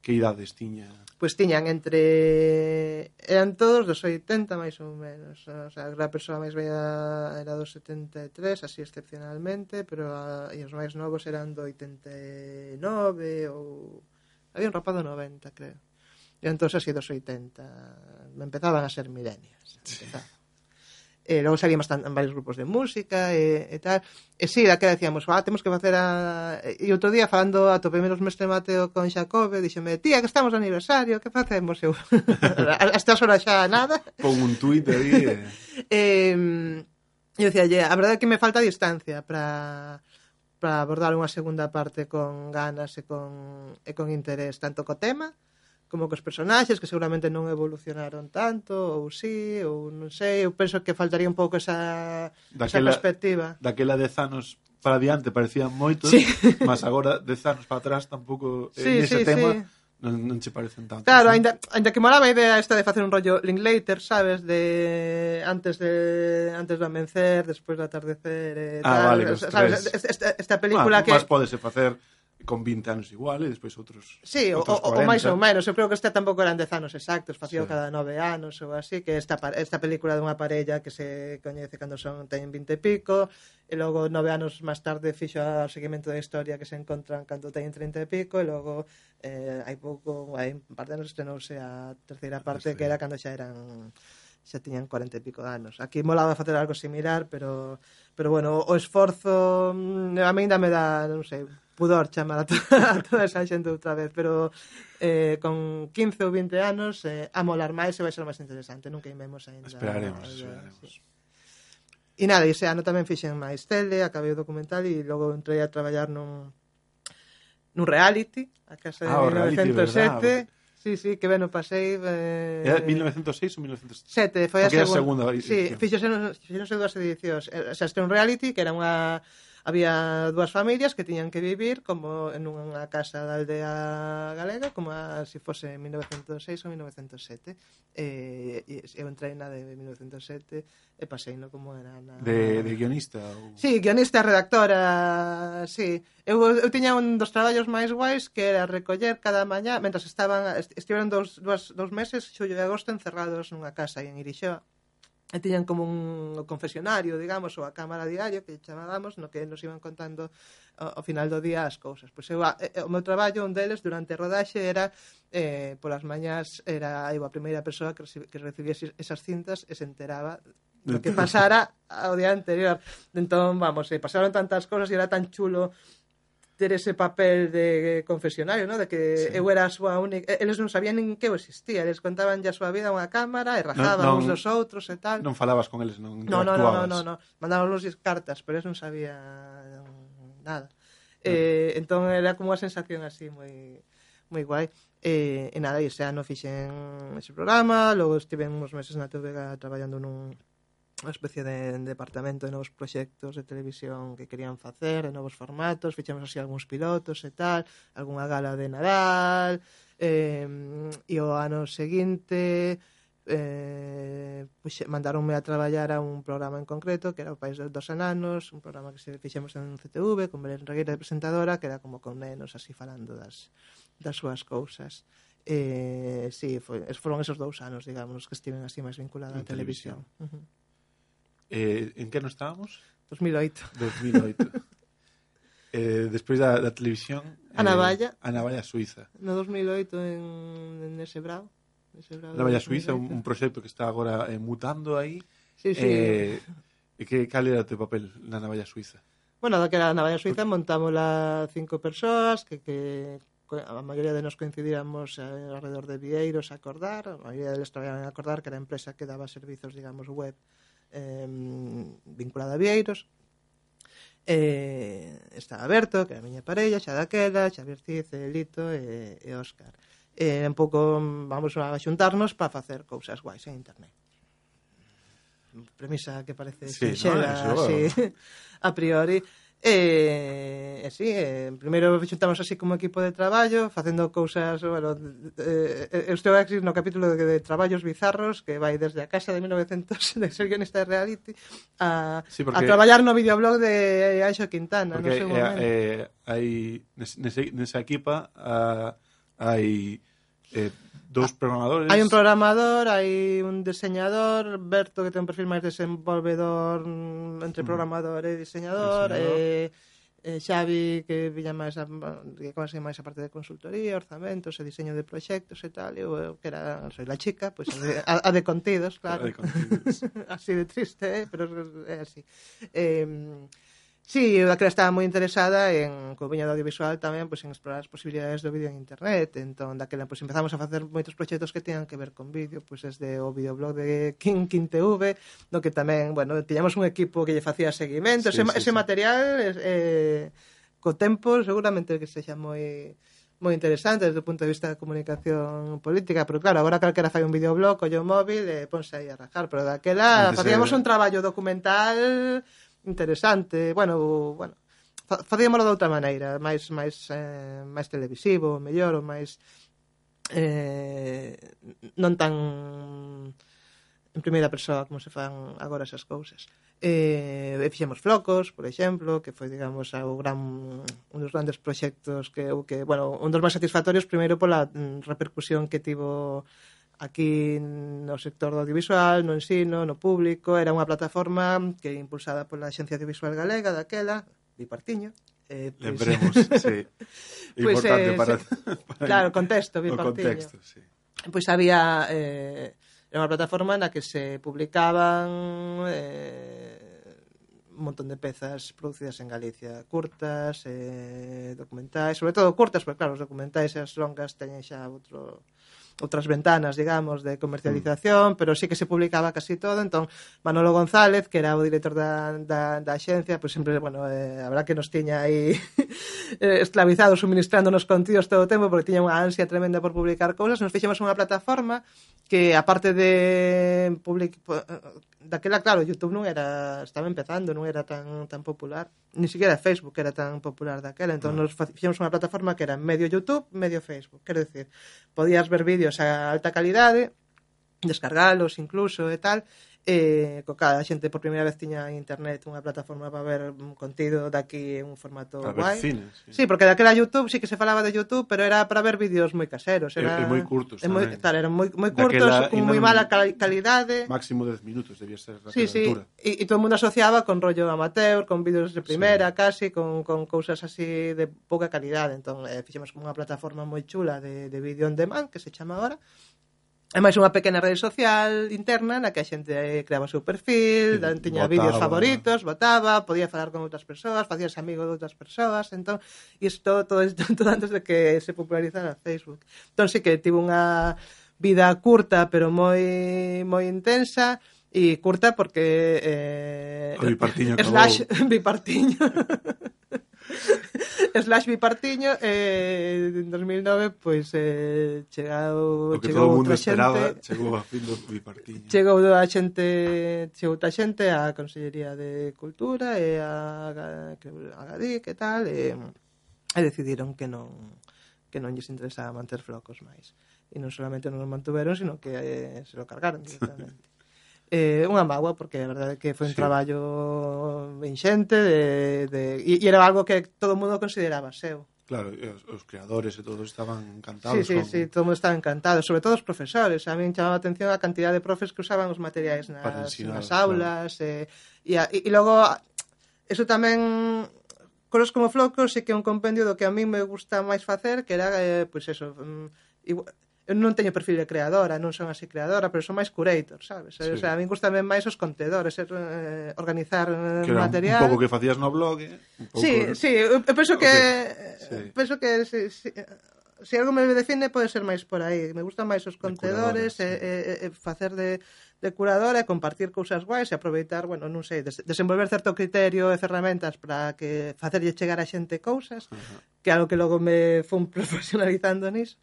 que idades tiña? Pois pues tiñan entre... Eran todos dos 80 máis ou menos. O sea, a persoa máis vella era dos 73, así excepcionalmente, pero a... e os máis novos eran do 89 ou... Había un rapaz do 90, creo. E entón así dos 80. Empezaban a ser milenias. Empezaban eh, logo sabíamos tan, varios grupos de música e, e tal. E si, sí, daquela decíamos, ah, temos que facer a... E outro día falando a tope menos mestre Mateo con Xacobe, dixeme, tía, que estamos de aniversario, que facemos? Eu, a estas horas xa nada. Pon un tuit aí. Eh. eh, eu decía, a verdade é que me falta distancia para para abordar unha segunda parte con ganas e con, e con interés tanto co tema como que os personaxes que seguramente non evolucionaron tanto ou si, sí, ou non sei, eu penso que faltaría un pouco esa, daquela, esa perspectiva. Daquela dez anos para diante parecían moitos, sí. mas agora dez anos para atrás tampouco eh, sí, en ese sí, tema sí. Non, non che parecen tanto. Claro, ¿sí? ainda, ainda que molaba a idea esta de facer un rollo Linklater, sabes, de antes de antes do amencer, despois do atardecer, eh, ah, tal, vale, sabes, esta, esta película ah, que... Mas podese facer con 20 anos igual e despois outros Sí, outros o, o, o máis ou menos, eu creo que esta tampouco eran 10 anos exactos, facía sí. cada 9 anos ou así, que esta esta película dunha parella que se coñece cando son teñen 20 e pico, e logo 9 anos máis tarde fixo o seguimento da historia que se encontran cando teñen 30 e pico, e logo eh, hai pouco, hai un par de anos estrenouse a terceira parte sí. que era cando xa eran xa tiñan 40 e pico de anos. Aquí molaba facer algo similar, pero pero bueno, o esforzo mm, a mí ainda me dá, non sei, pudor chamar a to a toda esa xente outra vez, pero eh, con 15 ou 20 anos eh, a molar máis e vai ser máis interesante, nunca imemos ainda. Esperaremos, ainda, esperaremos. Sí. E nada, ese ano tamén fixen máis tele, acabei o documental e logo entrei a traballar nun, nun reality, a casa ah, de 1907. Reality, sí, sí, que ben o pasei... Eh... Era 1906 ou 1907? Foi a segunda. segunda edición. sí, fixose, fixose dúas edicións. Eh, o sea, este un reality que era unha Había dúas familias que tiñan que vivir como en unha casa da aldea galega, como a, se si fose en 1906 ou 1907. Eh, eu entrei na de 1907 e pasei no como era na... De, de guionista? Ou... Sí, guionista, redactora, sí. Eu, eu tiña un dos traballos máis guais que era recoller cada mañá, mentras estaban, estiveron dous, dous, dous meses, xullo e agosto, encerrados nunha casa en Irixoa e tiñan como un confesionario, digamos, ou a cámara diaria que chamábamos, no que nos iban contando ao final do día as cousas. Pois eu, o meu traballo, un deles, durante a rodaxe, era, eh, polas mañás, era eu a primeira persoa que, que recibía esas cintas e se enteraba do que pasara ao día anterior. Entón, vamos, eh, pasaron tantas cousas e era tan chulo ter ese papel de confesionario, ¿no? de que sí. eu era a súa única... Eles non sabían en que eu existía, eles contaban a súa vida a unha cámara e rajaban non, uns dos outros e tal. Non falabas con eles, non No, no, no, no, no, no. cartas, pero eles non sabían nada. No. Eh, entón era como unha sensación así moi moi guai. Eh, e nada, e ese ano fixen ese programa, logo estive uns meses na TV traballando nun, unha especie de, departamento de novos proxectos de televisión que querían facer, de novos formatos, fichamos así algúns pilotos e tal, algunha gala de Nadal, eh, e o ano seguinte eh, puxe, mandaronme a traballar a un programa en concreto que era o País dos dos Enanos un programa que se fixemos en CTV con Belén Regueira de presentadora que era como con nenos así falando das, das súas cousas eh, sí, foi, foron esos dous anos digamos, que estiven así máis vinculada á televisión, televisión. Uh -huh. Eh, en que ano estábamos? 2008. 2008. eh, despois da, da televisión... A Navalla. Eh, a Navalla Suiza. No 2008 en, en ese brao. Ese brao Navalla Suiza, un, un proxecto que está agora eh, mutando aí. Sí, sí. Eh, e que cal era o teu papel na Navalla Suiza? Bueno, daquela Navalla Suiza montámola cinco persoas que, que a maioría de nos coincidíamos eh, alrededor de Vieiros a Acordar, a maioría deles traballaban en Acordar, que era a empresa que daba servizos, digamos, web eh, vinculada a Vieiros, eh, está aberto, que era a miña parella, xa daquela, Xavier Ciz, eh, Lito e, e Óscar. Eh, un pouco vamos a xuntarnos para facer cousas guais en internet. Premisa que parece sí, sinxela, no, eso, sí, a priori. E, e sí, e, primeiro xuntamos así como equipo de traballo, facendo cousas, bueno, eh, eu estou aquí no capítulo de, de traballos bizarros que vai desde a casa de 1900 de ser guionista de reality a, sí, porque, a traballar no videoblog de Aixo Quintana, no seu eh, momento. Eh, eh, hai, nese, nesa equipa ah, hai eh, dous ah, programadores. Hai un programador, hai un diseñador, Berto que ten un perfil máis desenvolvedor mm, entre mm. programador e diseñador, diseñador. e eh, Xavi que viña máis a, que consigue máis a parte de consultoría, orzamentos e diseño de proxectos e tal, eu que era soy la chica, pois pues, a, de, a, a de contidos, claro. A de contidos. así de triste, eh? pero é así. Eh, Sí, eu daquela estaba moi interesada en, co viña do audiovisual tamén, pois en explorar as posibilidades do vídeo en internet. Entón, daquela pois empezamos a facer moitos proxectos que teñan que ver con vídeo, pois desde o videoblog de King King TV, no que tamén, bueno, tiñamos un equipo que lle facía seguimento, sí, ese, sí, ese sí. material eh co tempo seguramente que sexa moi moi interesante desde o punto de vista da comunicación política, pero claro, agora calquera fai un videoblog, colle o móvil e ponse aí a rajar, pero daquela Antes facíamos era... un traballo documental interesante, bueno, bueno, facíamoslo de outra maneira, máis máis eh, máis televisivo, mellor ou máis eh, non tan en primeira persoa como se fan agora esas cousas. Eh, e fixemos Flocos, por exemplo, que foi, digamos, o gran, un dos grandes proxectos que, o que, bueno, un dos máis satisfactorios primeiro pola mm, repercusión que tivo aquí no sector do audiovisual, no ensino, no público, era unha plataforma que impulsada pola Xencia Audiovisual Galega daquela, Bipartiño. Eh, pues, pois Lembremos, sí. Pois, Importante eh, para, sí. para... Claro, contexto, Bipartiño. Contexto, sí. Pois pues había... Eh, era unha plataforma na que se publicaban eh, un montón de pezas producidas en Galicia, curtas, eh, documentais, sobre todo curtas, porque claro, os documentais e as longas teñen xa outro outras ventanas, digamos, de comercialización, mm. pero sí que se publicaba casi todo, entón Manolo González, que era o director da, da, da xencia, pois pues sempre, bueno, eh, a verdad que nos tiña aí eh, esclavizados suministrándonos contidos todo o tempo, porque tiña unha ansia tremenda por publicar cousas, nos fixemos unha plataforma que, aparte de public eh, daquela claro, YouTube non era estaba empezando, non era tan tan popular, ni siquiera Facebook era tan popular daquela, entón no. nos fixemos unha plataforma que era medio YouTube, medio Facebook, quero decir, podías ver vídeos a alta calidade, descargalos incluso e tal, E, co cada a xente por primeira vez tiña en internet unha plataforma para ver un contido daqui en un formato a guai. Cine, sí. sí, porque daquela YouTube sí que se falaba de YouTube, pero era para ver vídeos moi caseros. Era, e, e moi curtos e moi, tal, eran moi, moi curtos, con moi mala calidade. Máximo 10 minutos debía ser a sí, sí. altura. E, e todo o mundo asociaba con rollo amateur, con vídeos de primeira sí. casi, con, con cousas así de pouca calidade. Entón, eh, fixemos como unha plataforma moi chula de, de vídeo on demand, que se chama agora, É máis unha pequena rede social interna na que a xente creaba o seu perfil, sí, tiña botaba. vídeos favoritos, votaba, podía falar con outras persoas, facías amigo de outras persoas, entón, isto todo, isto, todo antes de que se popularizara Facebook. Entón, sí que tivo unha vida curta, pero moi moi intensa, e curta porque... Eh, o bipartiño acabou. Slash bipartiño. Slash Bipartiño partiño eh, en 2009 pois pues, eh, chegou o que chegou todo mundo xente, esperaba chegou a fin do Bipartiño. Chegou a xente chegou a xente a Consellería de Cultura e a, a Gadic e tal? Eh, eh, e, e decidiron que non que non lles interesaba manter flocos máis e non solamente non os mantuveron sino que eh, se lo cargaron directamente eh, unha mágoa porque a verdade é que foi un sí. traballo inxente de, de, e, e era algo que todo o mundo consideraba seu Claro, os, os creadores e todos estaban encantados. Sí, sí, con... sí, todo mundo estaba encantado, sobre todo os profesores. A mí me chamaba a atención a cantidad de profes que usaban os materiais nas, Para ensinar, nas aulas. Claro. E, e, e logo, eso tamén Colos como flocos e que é un compendio do que a mí me gusta máis facer, que era, eh, pois pues eso, mm, igual, eu non teño perfil de creadora, non son así creadora, pero son máis curator, sabes? Eh, sí. O sea, a min gustan máis os contedores, eh, organizar eh, que material. Un pouco que facías no blog, eh? un pouco... Sí, sí, eu eh, penso que okay. sí. penso que sí, sí, se algo me define pode ser máis por aí. Me gustan máis os contedores, e, e, e, facer de de curadora e compartir cousas guais e aproveitar, bueno, non sei, des desenvolver certo criterio e ferramentas para que facerlle chegar a xente cousas, uh -huh. que algo que logo me fun profesionalizando nisso.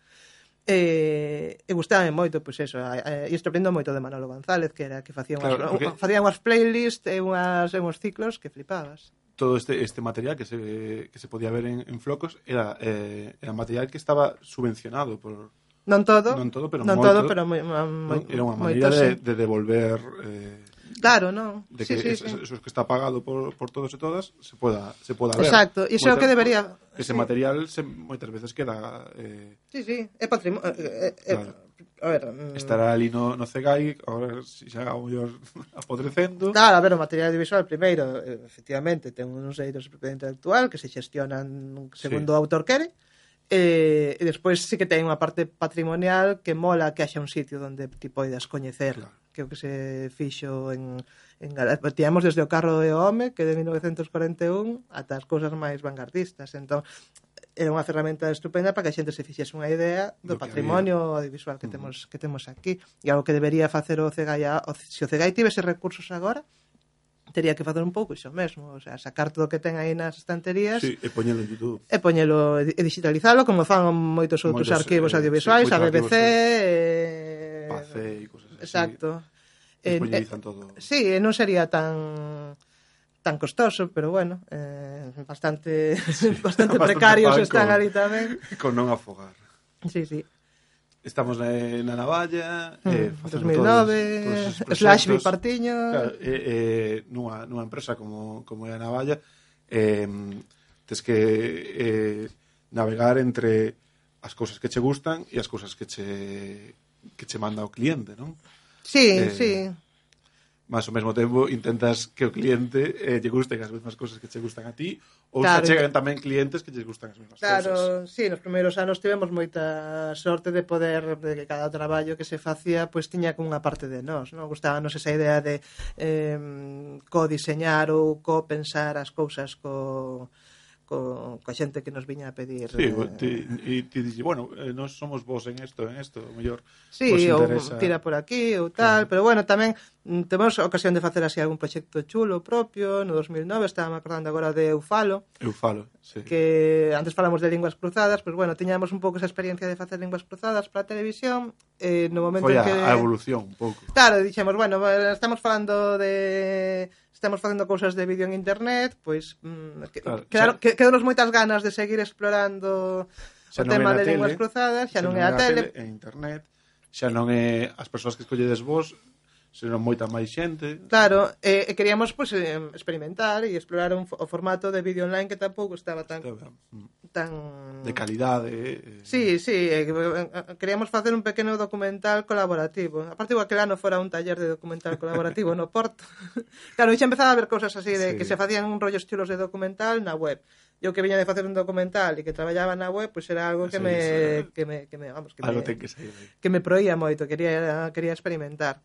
Eh, e, e gustaba moito, pois eso, e, isto aprendo moito de Manolo González, que era que facía unhas, claro, porque... facía unhas playlists e unhas, e ciclos que flipabas. Todo este, este material que se, que se podía ver en, en flocos era, eh, era material que estaba subvencionado por... Non todo, non todo, pero non moito, todo, pero moi, moi, era unha maneira de, sí. de devolver eh, Claro, non. De que sí, sí, eso, sí. eso que está pagado por, por todos e todas se poda se poda ver. Exacto, e iso é o que debería que ese sí. material se moitas veces queda eh Sí, sí, é patrimonio eh, eh, eh, claro. A ver, mm... estará ali no, no CEGAI agora se xa o mellor apodrecendo. Claro, a ver, o material audiovisual primeiro, eh, efectivamente, ten uns eidos de propiedade intelectual que se xestionan segundo sí. o autor quere. Uh E, e despois sí que ten unha parte patrimonial que mola que haxa un sitio onde ti poidas coñecer claro. que o que se fixo en, en Tiamos desde o carro de home que de 1941 ata as cousas máis vanguardistas entón era unha ferramenta estupenda para que a xente se fixese unha idea do, do patrimonio había. audiovisual que temos uh -huh. que temos aquí e algo que debería facer o Cegai a, o, se o Cegai tivese recursos agora tería que facer un pouco iso mesmo, o sea, sacar todo o que ten aí nas estanterías sí, e poñelo en YouTube. E poñelo e digitalizalo como fan moitos outros moitos, eh, arquivos eh, audiovisuais, sí, a BBC, eh, Pace e cosas así. Exacto. E, e, eh, todo. Sí, non sería tan tan costoso, pero bueno, eh, bastante, sí, bastante, bastante precarios están ali tamén. Con non afogar. Sí, sí. Estamos na, na navalla, mm, eh, 2009, todos, todos eh, Slash Bipartiño... Claro, eh, eh, nunha, nunha empresa como, como é a navalla, eh, tes que eh, navegar entre as cousas que che gustan e as cousas que che, que che manda o cliente, non? Sí, eh, sí mas ao mesmo tempo intentas que o cliente eh, lle gusten as mesmas cousas que che gustan a ti ou claro, se chegan tamén clientes que lle gustan as mesmas claro, cousas. Claro, sí, nos primeiros anos tivemos moita sorte de poder de que cada traballo que se facía pois pues, tiña unha parte de nós, non? Gustábanos esa idea de eh, co-diseñar ou co-pensar as cousas co co, coa xente que nos viña a pedir. Sí, eh, ti, e ti dixe, bueno, eh, non somos vos en isto, en isto, o mellor Sí, ou interesa... tira por aquí ou tal, pero bueno, tamén mm, temos ocasión de facer así algún proxecto chulo propio, no 2009 estaba acordando agora de Eufalo. Eufalo, sí. Que antes falamos de linguas cruzadas, pois pues bueno, tiñamos un pouco esa experiencia de facer linguas cruzadas para a televisión, eh, no momento Foi a, en que... a evolución un pouco. Claro, dixemos, bueno, estamos falando de estamos facendo cousas de vídeo en internet, pois mm, que, claro, quedar, xa... que, quedanos moitas ganas de seguir explorando xa o tema de linguas cruzadas, xa, xa non é a tele, é internet, xa non é as persoas que escolledes vos senón moita máis xente. Claro, e eh, queríamos pois, pues, experimentar e explorar un, o formato de vídeo online que tampouco estaba tan... Estaba, mm, tan... De calidade. Eh, eh. sí, sí, eh, queríamos facer un pequeno documental colaborativo. A partir que ano fora un taller de documental colaborativo no Porto. claro, xa empezaba a ver cousas así, de sí. que se facían un rollo estilos de documental na web eu que viña de facer un documental e que traballaba na web, pois pues era algo que sí, me, sí. que me que me vamos, que algo me, que, sair. que me proía moito, quería quería experimentar.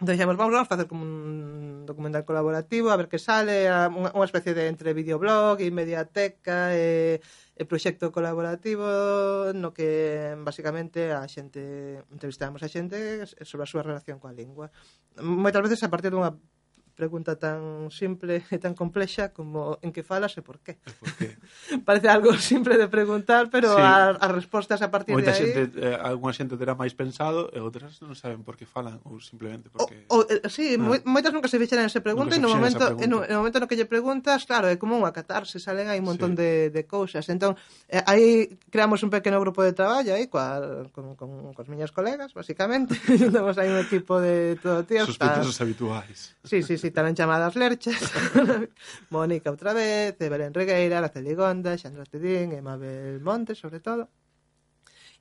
Deixamos, vamos, vamos facer como un documental colaborativo, a ver que sale, a, unha, unha especie de entre videoblog e mediateca eh, eh, e, e proxecto colaborativo no que basicamente a xente entrevistamos a xente sobre a súa relación coa lingua. Moitas veces a partir dunha pregunta tan simple e tan complexa como en que falas e por qué. Por qué? Parece algo simple de preguntar, pero sí. as respostas a partir Moita de aí... Xente, eh, alguna xente terá máis pensado e outras non saben por que falan ou simplemente porque... O, o, eh, sí, ah. moitas nunca se fixeran esa pregunta e no momento. En, en, no momento no que lle preguntas, claro, é como unha catarse, salen aí un montón sí. de, de cousas. Entón, eh, aí creamos un pequeno grupo de traballo aí coa, con, con, con, miñas colegas, basicamente. Juntamos aí un equipo de todo tío. Sospeitosos habituais. Sí, sí, sí, Suscitaron chamadas lerchas. Mónica outra vez, de Belén Regueira, Araceli Gonda, Xandra Tedín, Emabel Montes, sobre todo.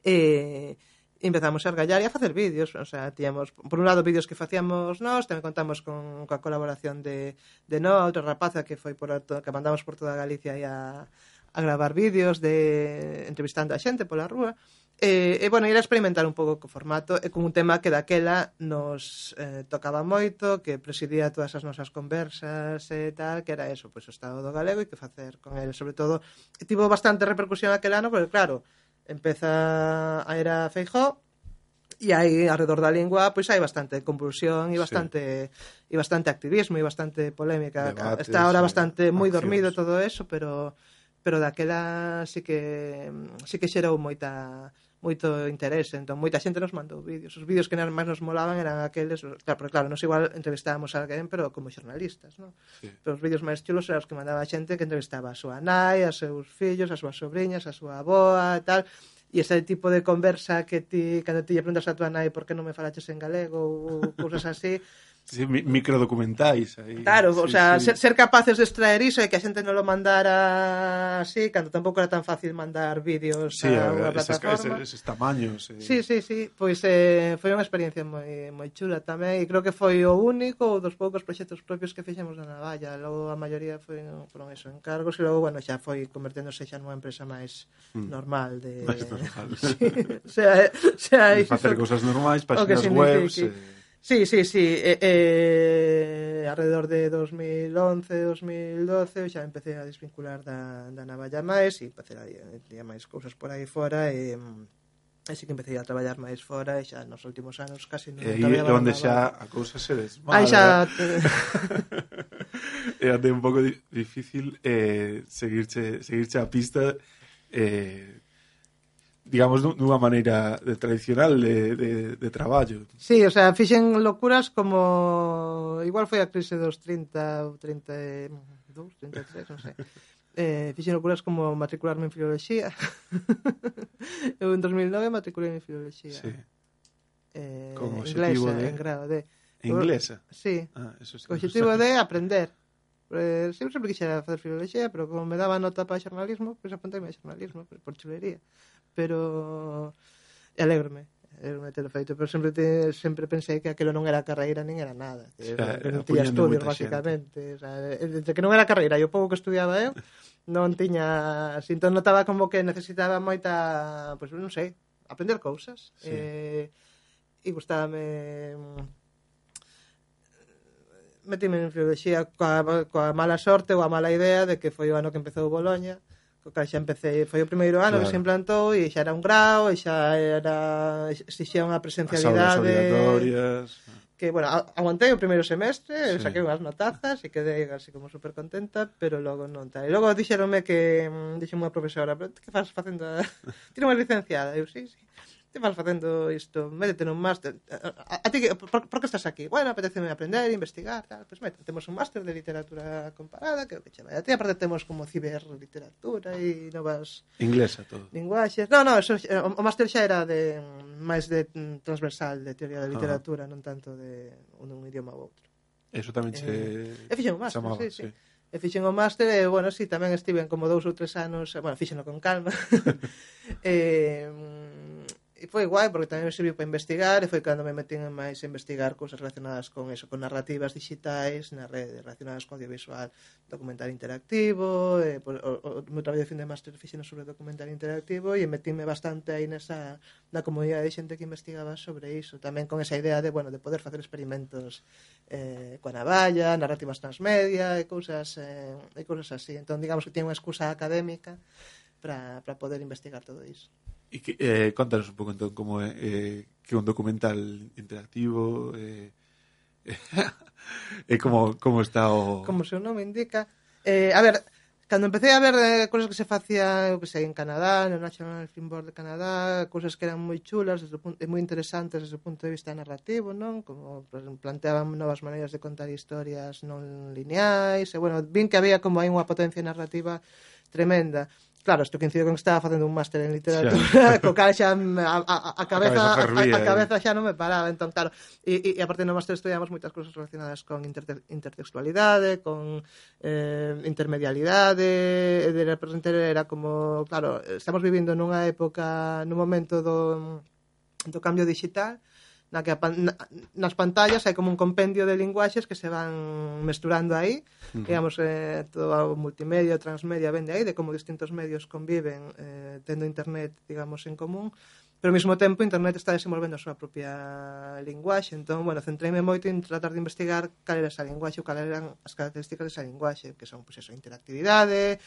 E empezamos a argallar e a facer vídeos, o sea, tíamos, por un lado vídeos que facíamos nós, tamén contamos con coa colaboración de de no, outra rapaza que foi por to, que mandamos por toda Galicia e a a gravar vídeos de entrevistando a xente pola rúa E, e bueno, ir a experimentar un pouco co formato e con un tema que daquela nos eh, tocaba moito, que presidía todas as nosas conversas e tal, que era eso, pois o estado do galego e que facer con ele, sobre todo, e tivo bastante repercusión aquel ano, porque claro, empeza a era Feijó, e aí alrededor da lingua, pois hai bastante convulsión e bastante sí. e bastante activismo e bastante polémica. Debates, Está ahora bastante moi dormido todo eso, pero pero daquela sí que sí que xerou moita moito interese, entón moita xente nos mandou vídeos. Os vídeos que máis nos molaban eran aqueles, claro, porque claro, nos igual entrevistábamos a alguén, pero como xornalistas, non? Sí. Pero os vídeos máis chulos eran os que mandaba a xente que entrevistaba a súa nai, a seus fillos, a súas sobrinhas, a súa aboa e tal, e ese tipo de conversa que ti, cando ti lle preguntas a tua nai por que non me falaches en galego ou cousas así, Sí, microdocumentais aí. Claro, sí, o sea, sí. ser, ser capaces de extraer iso e que a xente non lo mandara así, cando tampouco era tan fácil mandar vídeos sí, a unha plataforma. Eses, eses tamaños. Eh. Sí, sí, sí, pois eh, foi unha experiencia moi, moi chula tamén e creo que foi o único ou dos poucos proxectos propios que fixemos na navalla. Logo a maioría foi no, foron eso, encargos e logo, bueno, xa foi converténdose xa nunha empresa máis mm. normal de... Máis normal. sí, o sea, o sea, facer cousas normais, páxinas webs... Que... Eh Sí, sí, sí. Eh, eh, alrededor de 2011, 2012 xa empecé a desvincular da, da navalla máis e empecé a, ir máis cousas por aí fora e, e sí que empecé a traballar máis fora e xa nos últimos anos casi non e aí é onde xa a cousa se desmala. Aí xa... é até un pouco difícil eh, seguirche, seguirche a pista eh, digamos, dunha maneira de tradicional de, de, de traballo. Sí, o sea, fixen locuras como... Igual foi a crise dos 30 ou 32, 33, non sei. Eh, fixen locuras como matricularme en filoloxía. Eu en 2009 matriculei en filoloxía. Sí. Eh, como objetivo inglesa, de... En grado de... En inglesa? Sí. Ah, eso sí. O objetivo de aprender. Eh, sempre quixera facer filoloxía, pero como me daba nota para xornalismo, pois pues apuntei a xornalismo, por chulería pero alegrome alegrome telo feito, pero sempre te, sempre pensei que aquilo non era carreira nin era nada, que, o sea, que non tiña estudios basicamente, o sea, entre que non era carreira e o pouco que estudiaba eu, non tiña, así, entón notaba como que necesitaba moita, pois pues, non sei, aprender cousas. Sí. Eh, e gustábame mm, metime en filoloxía coa, coa mala sorte ou a mala idea de que foi o ano que empezou Boloña, xa empecé, foi o primeiro ano claro. que se implantou e xa era un grau, e xa era exixía unha presencialidade que, bueno, aguantei o primeiro semestre, sí. saquei unhas notazas e quedei así como super contenta, pero logo non tal. E logo dixeronme que, mm, dixen unha profesora, pero que faz facendo? Tiro unha licenciada? Eu, sí, sí te vas facendo isto, métete nun máster. A, a, a ti, por, por, que estás aquí? Bueno, apeteceme aprender, investigar, tal. Pois pues mete, temos un máster de literatura comparada, que o que che vai a ti. Aparte temos como ciberliteratura e novas... Inglesa, todo. Linguaxes. No, no, eso, o, o máster xa era de máis de mm, transversal de teoría da literatura, non tanto de un, un idioma ou outro. Eso tamén che... Eh, e fixen o máster, chamaba, sí, sí. sí e fixen eh, o máster e, bueno, si sí, tamén estiven como dous ou tres anos, bueno, fixenlo con calma e eh, e foi guai porque tamén me serviu para investigar e foi cando me metín máis a investigar cousas relacionadas con eso, con narrativas digitais na rede, relacionadas con audiovisual documental interactivo e, por, o, o, o meu traballo de fin de máster fixeno sobre documental interactivo e metíme bastante aí nesa na comunidade de xente que investigaba sobre iso. Tamén con esa idea de, bueno, de poder facer experimentos eh, coa navalla narrativas transmedia e cousas eh, e cousas así, entón digamos que tiña unha excusa académica para poder investigar todo iso. E que, eh, contanos un pouco entón como é eh, que é un documental interactivo eh, e como, como está o... Como seu nome indica. Eh, a ver, cando empecé a ver eh, cousas que se facía, eu que sei, en Canadá, no National Film Board de Canadá, cousas que eran moi chulas desde punto, e moi interesantes desde o punto de vista narrativo, non? Como pues, planteaban novas maneiras de contar historias non lineais, e bueno, vin que había como hai unha potencia narrativa tremenda. Claro, isto coincido con que estaba facendo un máster en literatura, xa. co cal xa a, a, a cabeza a cabeza, fervía, a, a eh. cabeza xa non me paraba, entón claro, e, e, e aparte no máster estudiamos moitas cousas relacionadas con inter, intertextualidade, con eh, intermedialidade, e de repente era como, claro, estamos vivindo nunha época, nun momento do do cambio digital, na que a pan, na, nas pantallas hai como un compendio de linguaxes que se van mesturando aí, uh -huh. digamos, eh, todo o multimedia, o transmedia vende aí, de como distintos medios conviven eh, tendo internet, digamos, en común, pero ao mesmo tempo internet está desenvolvendo a súa propia linguaxe, entón, bueno, centreime moito en tratar de investigar cal era esa linguaxe ou cal eran as características desa linguaxe, que son, pois, pues, eso, interactividade,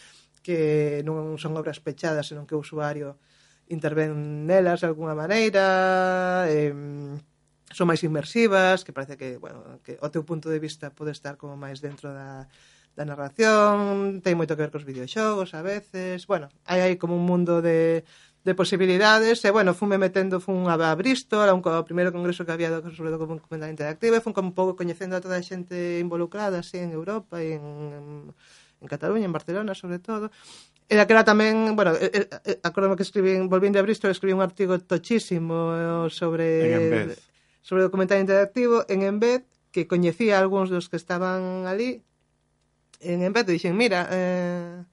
que non son obras pechadas, senón que o usuario interven nelas de alguna maneira, eh, son máis inmersivas, que parece que, bueno, que o teu punto de vista pode estar como máis dentro da, da narración, ten moito que ver cos videoxogos a veces, bueno, hai, aí como un mundo de, de posibilidades, e bueno, fume metendo, fun a, a Bristol, a un co, primeiro congreso que había do sobre do Comunidade interactivo, e fun como un pouco coñecendo a toda a xente involucrada, así, en Europa e en, en, en Cataluña, en Barcelona, sobre todo, E daquela tamén, bueno, eh, eh, acordame que escribín, volvín de Bristol, escribí un artigo tochísimo eh, sobre... En Embed sobre o documentario interactivo en Embed, que coñecía algúns dos que estaban ali, en Embed dixen, mira, eh,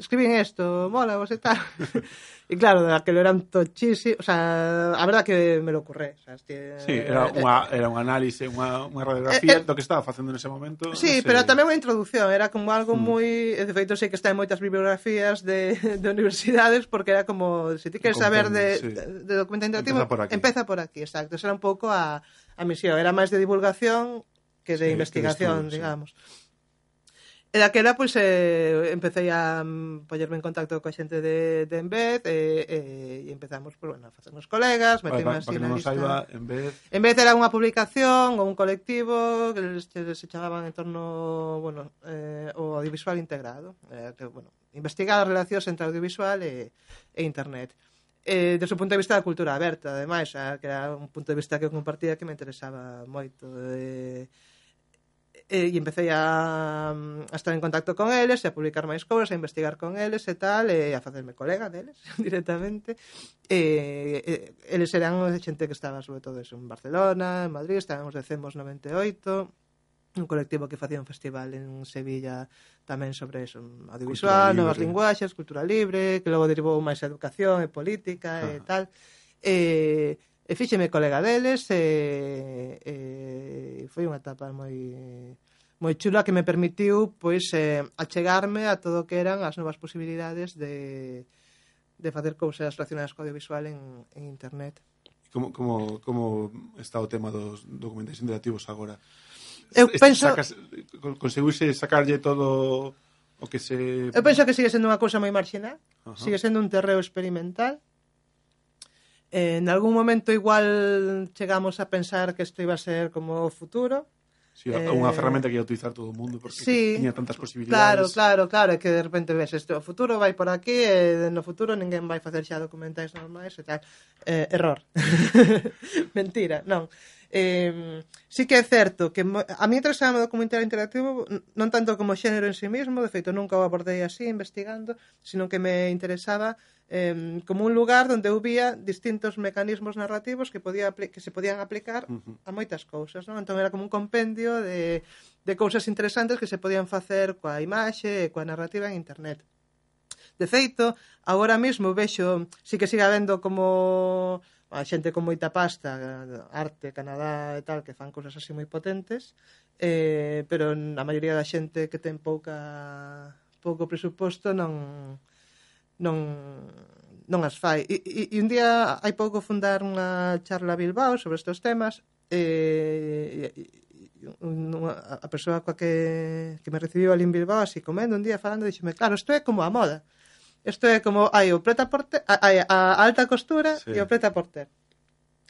escribín isto, mola, vos e tal. e claro, daquelo eran tochísimo, o sea, a verdad que me lo curré. O sea, este, sí, era eh, unha, era un análise, unha, unha radiografía eh, eh, do que estaba facendo nese momento. Sí, no sé. pero tamén unha introducción, era como algo mm. moi... De feito, sei que está en moitas bibliografías de, de universidades, porque era como, se si ti queres saber de, sí. de documento interactivo, por aquí. empeza por aquí, exacto. Esa era un pouco a, a misión, era máis de divulgación que de sí, investigación, que de estudio, digamos. Sí. E daquela, pois, eh, empecé a mm, poñerme en contacto coa xente de, de Embed e, e, e empezamos, pois, bueno, a facernos colegas, metíme así na lista. Saiba, Embed... Embed era unha publicación ou un colectivo que se chamaban en torno, bueno, eh, o audiovisual integrado. Eh, que, bueno, investigar as relacións entre audiovisual e, e internet. Eh, desde o punto de vista da cultura aberta, ademais, xa, que era un punto de vista que eu compartía que me interesaba moito. Eh, e, e empecé a, a estar en contacto con eles, e a publicar máis cousas, a investigar con eles e tal, e a facerme colega deles directamente. E, e, eles eran xente que estaba sobre todo eso, en Barcelona, en Madrid, estábamos de Cemos 98, un colectivo que facía un festival en Sevilla tamén sobre eso, audiovisual, novas linguaxes, cultura libre, que logo derivou máis educación e política Ajá. e ah. tal. Eh, E fíxeme colega deles, e, e foi unha etapa moi moi chula que me permitiu pois eh, achegarme a todo o que eran as novas posibilidades de, de facer cousas relacionadas co audiovisual en, en internet. Como, como, como está o tema dos documentais interactivos agora? Eu este, penso... Sacas, conseguise sacarlle todo o que se... Eu penso que sigue sendo unha cousa moi marxinal, uh -huh. sigue sendo un terreo experimental, Eh, en algún momento igual chegamos a pensar que isto iba a ser como o futuro. Sí, eh, unha ferramenta que ia utilizar todo o mundo porque sí, tiña tantas posibilidades. Claro, claro, claro, que de repente ves isto, o futuro vai por aquí e no futuro ninguén vai facer xa documentais normais e tal. Eh, error. Mentira, non. Eh, sí que é certo que a mí interesaba o documental interactivo non tanto como xénero en sí mesmo, de feito nunca o abordei así investigando, sino que me interesaba eh, como un lugar onde eu vía distintos mecanismos narrativos que podía que se podían aplicar a moitas cousas, non? Entón era como un compendio de de cousas interesantes que se podían facer coa imaxe e coa narrativa en internet. De feito, agora mesmo vexo, sí que siga vendo como a xente con moita pasta, arte, Canadá e tal, que fan cousas así moi potentes, eh, pero a maioría da xente que ten pouca pouco presuposto non non non as fai. E, e, e un día hai pouco fundar unha charla a Bilbao sobre estes temas eh, unha, a persoa coa que, que me recibiu ali en Bilbao así comendo un día falando dixeme, claro, isto é como a moda Isto é como hai o preta porter, hai a alta costura sí. e o preta porter.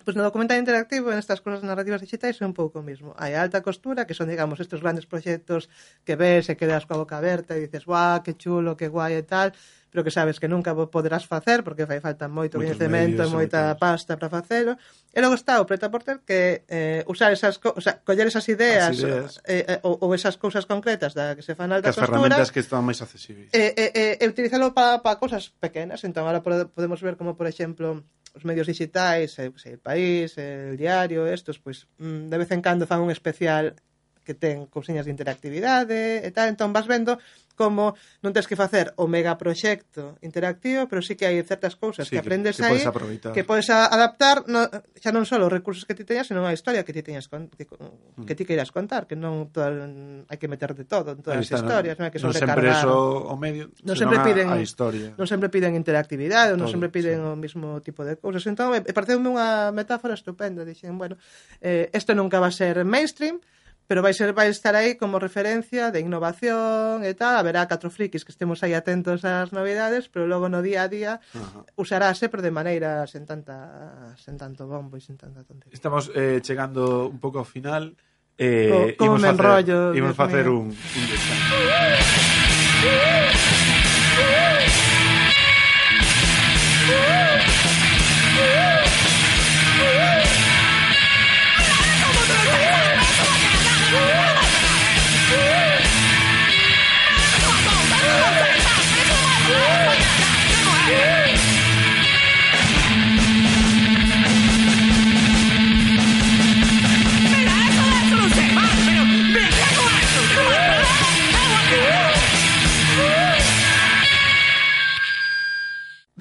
Pois no documental interactivo, en estas cosas narrativas digitais, é un pouco o mismo. Hai a alta costura, que son, digamos, estes grandes proxectos que ves e quedas coa boca aberta e dices, guau, que chulo, que guai e tal pero que sabes que nunca poderás facer porque fai falta moito Moitos coñecemento e moita pasta para facelo. E logo está o Preta Porter que eh, usar esas, co o sea, coller esas ideas, As ideas. Eh, eh, ou, ou esas cousas concretas da que se fan alta costura. As ferramentas que están máis accesibles. Eh, eh, eh, e utilizalo para pa cousas pequenas. Entón, ahora podemos ver como, por exemplo, os medios digitais, eh, pues, el país, el diario, estos, pois mm, de vez en cando fan un especial que ten cousiñas de interactividade e tal, entón vas vendo como non tens que facer o megaproxecto interactivo, pero sí que hai certas cousas sí, que aprendes que, que aí podes que podes adaptar no, xa non só os recursos que ti teñas, senón a historia que ti teñas con, que, mm. que ti queiras contar, que non toda, hai que meter de todo en todas está, as historias, non, non que son Non sempre eso o medio, non sempre piden a, historia. Non sempre piden interactividade, non sempre piden sí. o mismo tipo de cousas. Entón, me, pareceume unha metáfora estupenda, dixen, bueno, eh, isto nunca va a ser mainstream, pero vai ser vai estar aí como referencia de innovación e tal, haberá catro frikis que estemos aí atentos ás novidades, pero logo no día a día Ajá. usarase pero de maneira sen tanta sen tanto bombo e sen tanta tontería. Estamos eh, chegando un pouco ao final. Eh, Co- como me enrollo, Imos facer un, un descanso.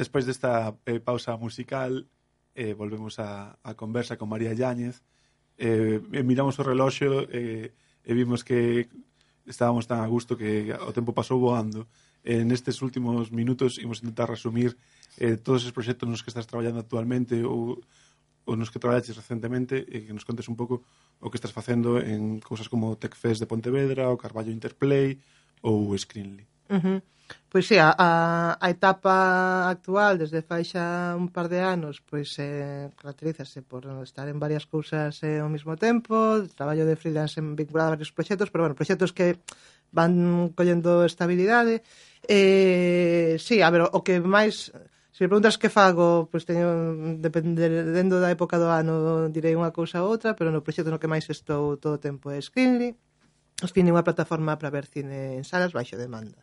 Despois desta eh, pausa musical, eh, volvemos a, a conversa con María Yáñez. Eh, eh, miramos o reloxo eh, e vimos que estábamos tan a gusto que o tempo pasou voando. Eh, nestes últimos minutos imos intentar resumir eh, todos os proxectos nos que estás traballando actualmente ou, ou nos que traballaches recentemente e que nos contes un pouco o que estás facendo en cousas como Techfest de Pontevedra, o Carballo Interplay ou Screenly. Uh -huh. Pois sí, a, a etapa actual desde fai xa un par de anos pois eh, caracterízase por estar en varias cousas eh, ao mesmo tempo, traballo de freelance vinculado a varios proxectos, pero bueno, proxectos que van collendo estabilidade. Eh, si, a ver, o que máis Se me preguntas que fago, pois teño dependendo da época do ano direi unha cousa ou outra, pero no proxecto no que máis estou todo o tempo é Screenly. Screenly é unha plataforma para ver cine en salas baixo demanda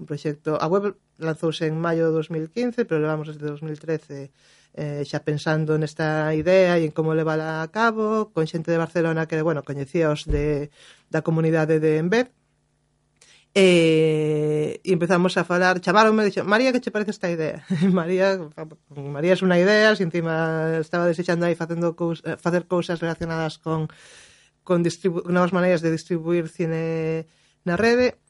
un proxecto a web lanzouse en maio de 2015 pero levamos desde 2013 eh, xa pensando nesta idea e en como levala a cabo con xente de Barcelona que, bueno, coñecíaos de, da comunidade de Embed e, e empezamos a falar chamaronme e dixo, María, que che parece esta idea? María, María é unha idea se encima estaba desechando aí facendo cous, eh, facer cousas relacionadas con con novas maneiras de distribuir cine na rede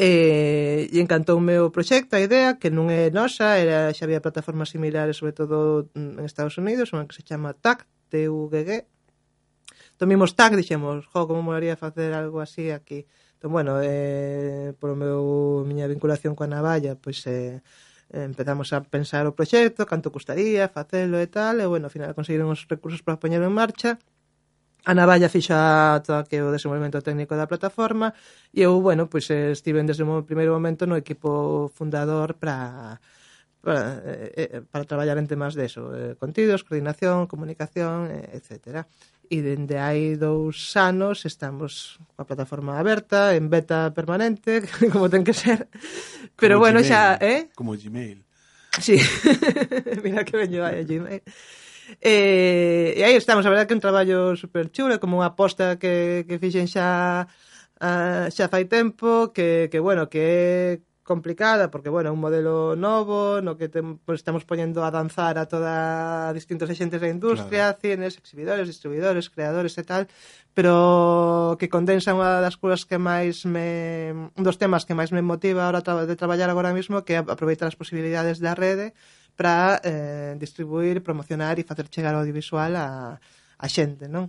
E, e encantoume o proxecto, a idea, que non é nosa, era, xa había plataformas similares, sobre todo mm, en Estados Unidos, unha que se chama TAC, G. Tomimos TAC, dixemos, jo, como molaría facer algo así aquí. Entón, bueno, eh, polo meu, miña vinculación coa navalla, pois eh, empezamos a pensar o proxecto, canto custaría facelo e tal, e bueno, ao final conseguiron os recursos para poñelo en marcha, a navalla fixa todo que o desenvolvemento técnico da plataforma e eu, bueno, pois pues, estive desde o primeiro momento no equipo fundador para para, eh, eh, para traballar en temas de eso, eh, contidos, coordinación, comunicación, eh, etcétera. E dende hai dous anos estamos coa plataforma aberta, en beta permanente, como ten que ser. Pero como bueno, Gmail, xa, eh? Como Gmail. Sí. Mira que veño aí a Gmail. E, e aí estamos, a verdade que un traballo super chulo, como unha aposta que, que fixen xa uh, xa fai tempo, que, que bueno, que é complicada porque bueno, é un modelo novo no que te, pues, estamos poñendo a danzar a toda a distintos axentes da industria, claro. cines, exhibidores, distribuidores, creadores e tal, pero que condensa unha das cousas que máis me un dos temas que máis me motiva ahora de traballar agora mesmo que é aproveitar as posibilidades da rede para eh, distribuir, promocionar e facer chegar o audiovisual a, a xente, non?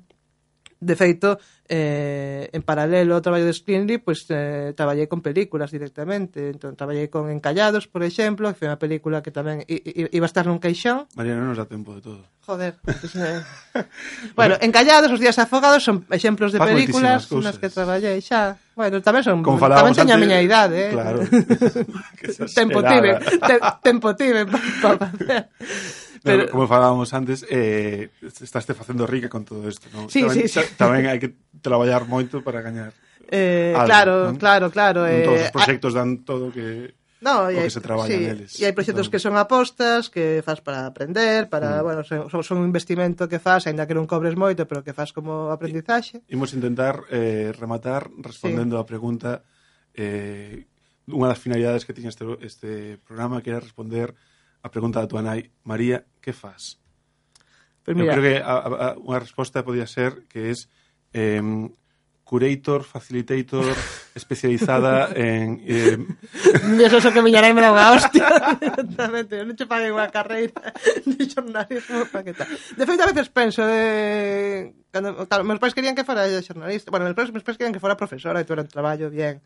De feito, eh, en paralelo ao traballo de Screenly, pues, eh, traballei con películas directamente. Entón, traballei con Encallados, por exemplo, que foi unha película que tamén iba a estar nun caixón. Mariana, non nos dá tempo de todo. Joder. Pues, eh. bueno, Encallados, Os días afogados, son exemplos de Pas películas nas que traballei xa. Bueno, tamén son... Como tamén teño a miña idade, eh. Claro. tempo tive. Te, tempo tive. Pa, pa, pa pero... No, como falábamos antes, eh, estás te facendo rica con todo isto, non? Sí, tamén, sí, sí. tamén hai que traballar moito para gañar. Eh, algo, claro, non? claro, claro, eh, non todos os eh, proxectos dan todo que No, e hai, se traballa sí, neles. E hai proxectos que son apostas, que faz para aprender, para, mm. bueno, son, son un investimento que faz, aínda que non cobres moito, pero que faz como aprendizaxe. Imos intentar eh, rematar respondendo sí. á pregunta eh, unha das finalidades que tiña este, este programa que era responder a pregunta da tua nai, María, que faz? Pues mira, Eu creo que a, a, unha resposta podía ser que es eh, curator, facilitator, especializada en... Eh... Eso é que miña nai me unha hostia, directamente. Eu non che paguei unha carreira de xornalismo para que tal. De feito, a veces penso de cando, claro, meus pais querían que fora xornalista, bueno, meus pais, meus pais querían que fora profesora e tuera un traballo bien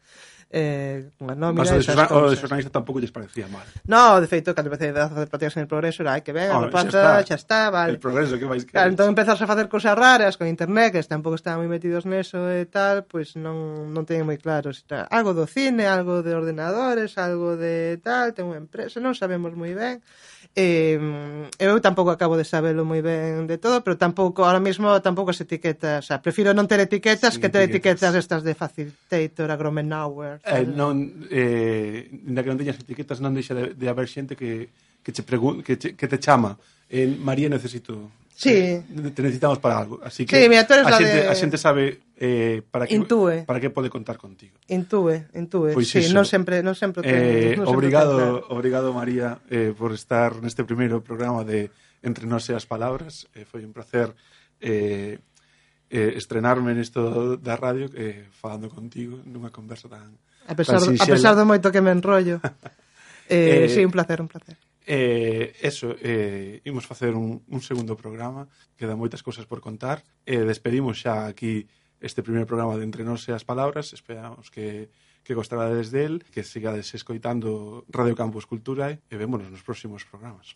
eh, unha nómina Mas o xorna, o de xornalista tampouco lles parecía mal. No, de feito, cando empecé a facer prácticas en el progreso era, que ben, oh, pasa, xa está, xa está vale. El progreso, que vais que claro, Entón empezas a facer cousas raras con internet que tampouco estaban moi metidos neso e tal pois pues non, non teñen moi claro se está, algo do cine, algo de ordenadores algo de tal, ten unha empresa non sabemos moi ben. Eh, eu tampouco acabo de sabelo moi ben de todo, pero tampouco ahora mesmo tampouco as etiquetas, o sea, prefiro non ter etiquetas sí, que ter etiquetas. etiquetas estas de facilitator, agromenauer. Eh, non eh na que non teñas etiquetas non deixa de, de haber xente que que che pregun que, che, que te chama. Eh, María necesito Sí. Eh, te necesitamos para algo. Así que sí, mira, tú eres a, la xente, de... a xente sabe eh, para que Intúe. para que pode contar contigo. Intúe, intúe. Pois sí, iso. non sempre non sempre eh, non sempre obrigado, sempre obrigado María eh, por estar neste primeiro programa de Entre nós e as palabras. Eh, foi un placer eh, eh, estrenarme nisto da radio eh, falando contigo nunha conversa tan A pesar, tan sinxela. a pesar do moito que me enrollo. eh, eh, sí, un placer, un placer. Eh, eso, eh, imos facer un, un segundo programa Quedan moitas cousas por contar eh, Despedimos xa aquí este primeiro programa de Entre Nós e as Palabras Esperamos que, que gostarades del Que sigades escoitando Radio Campus Cultura E, e vémonos nos próximos programas.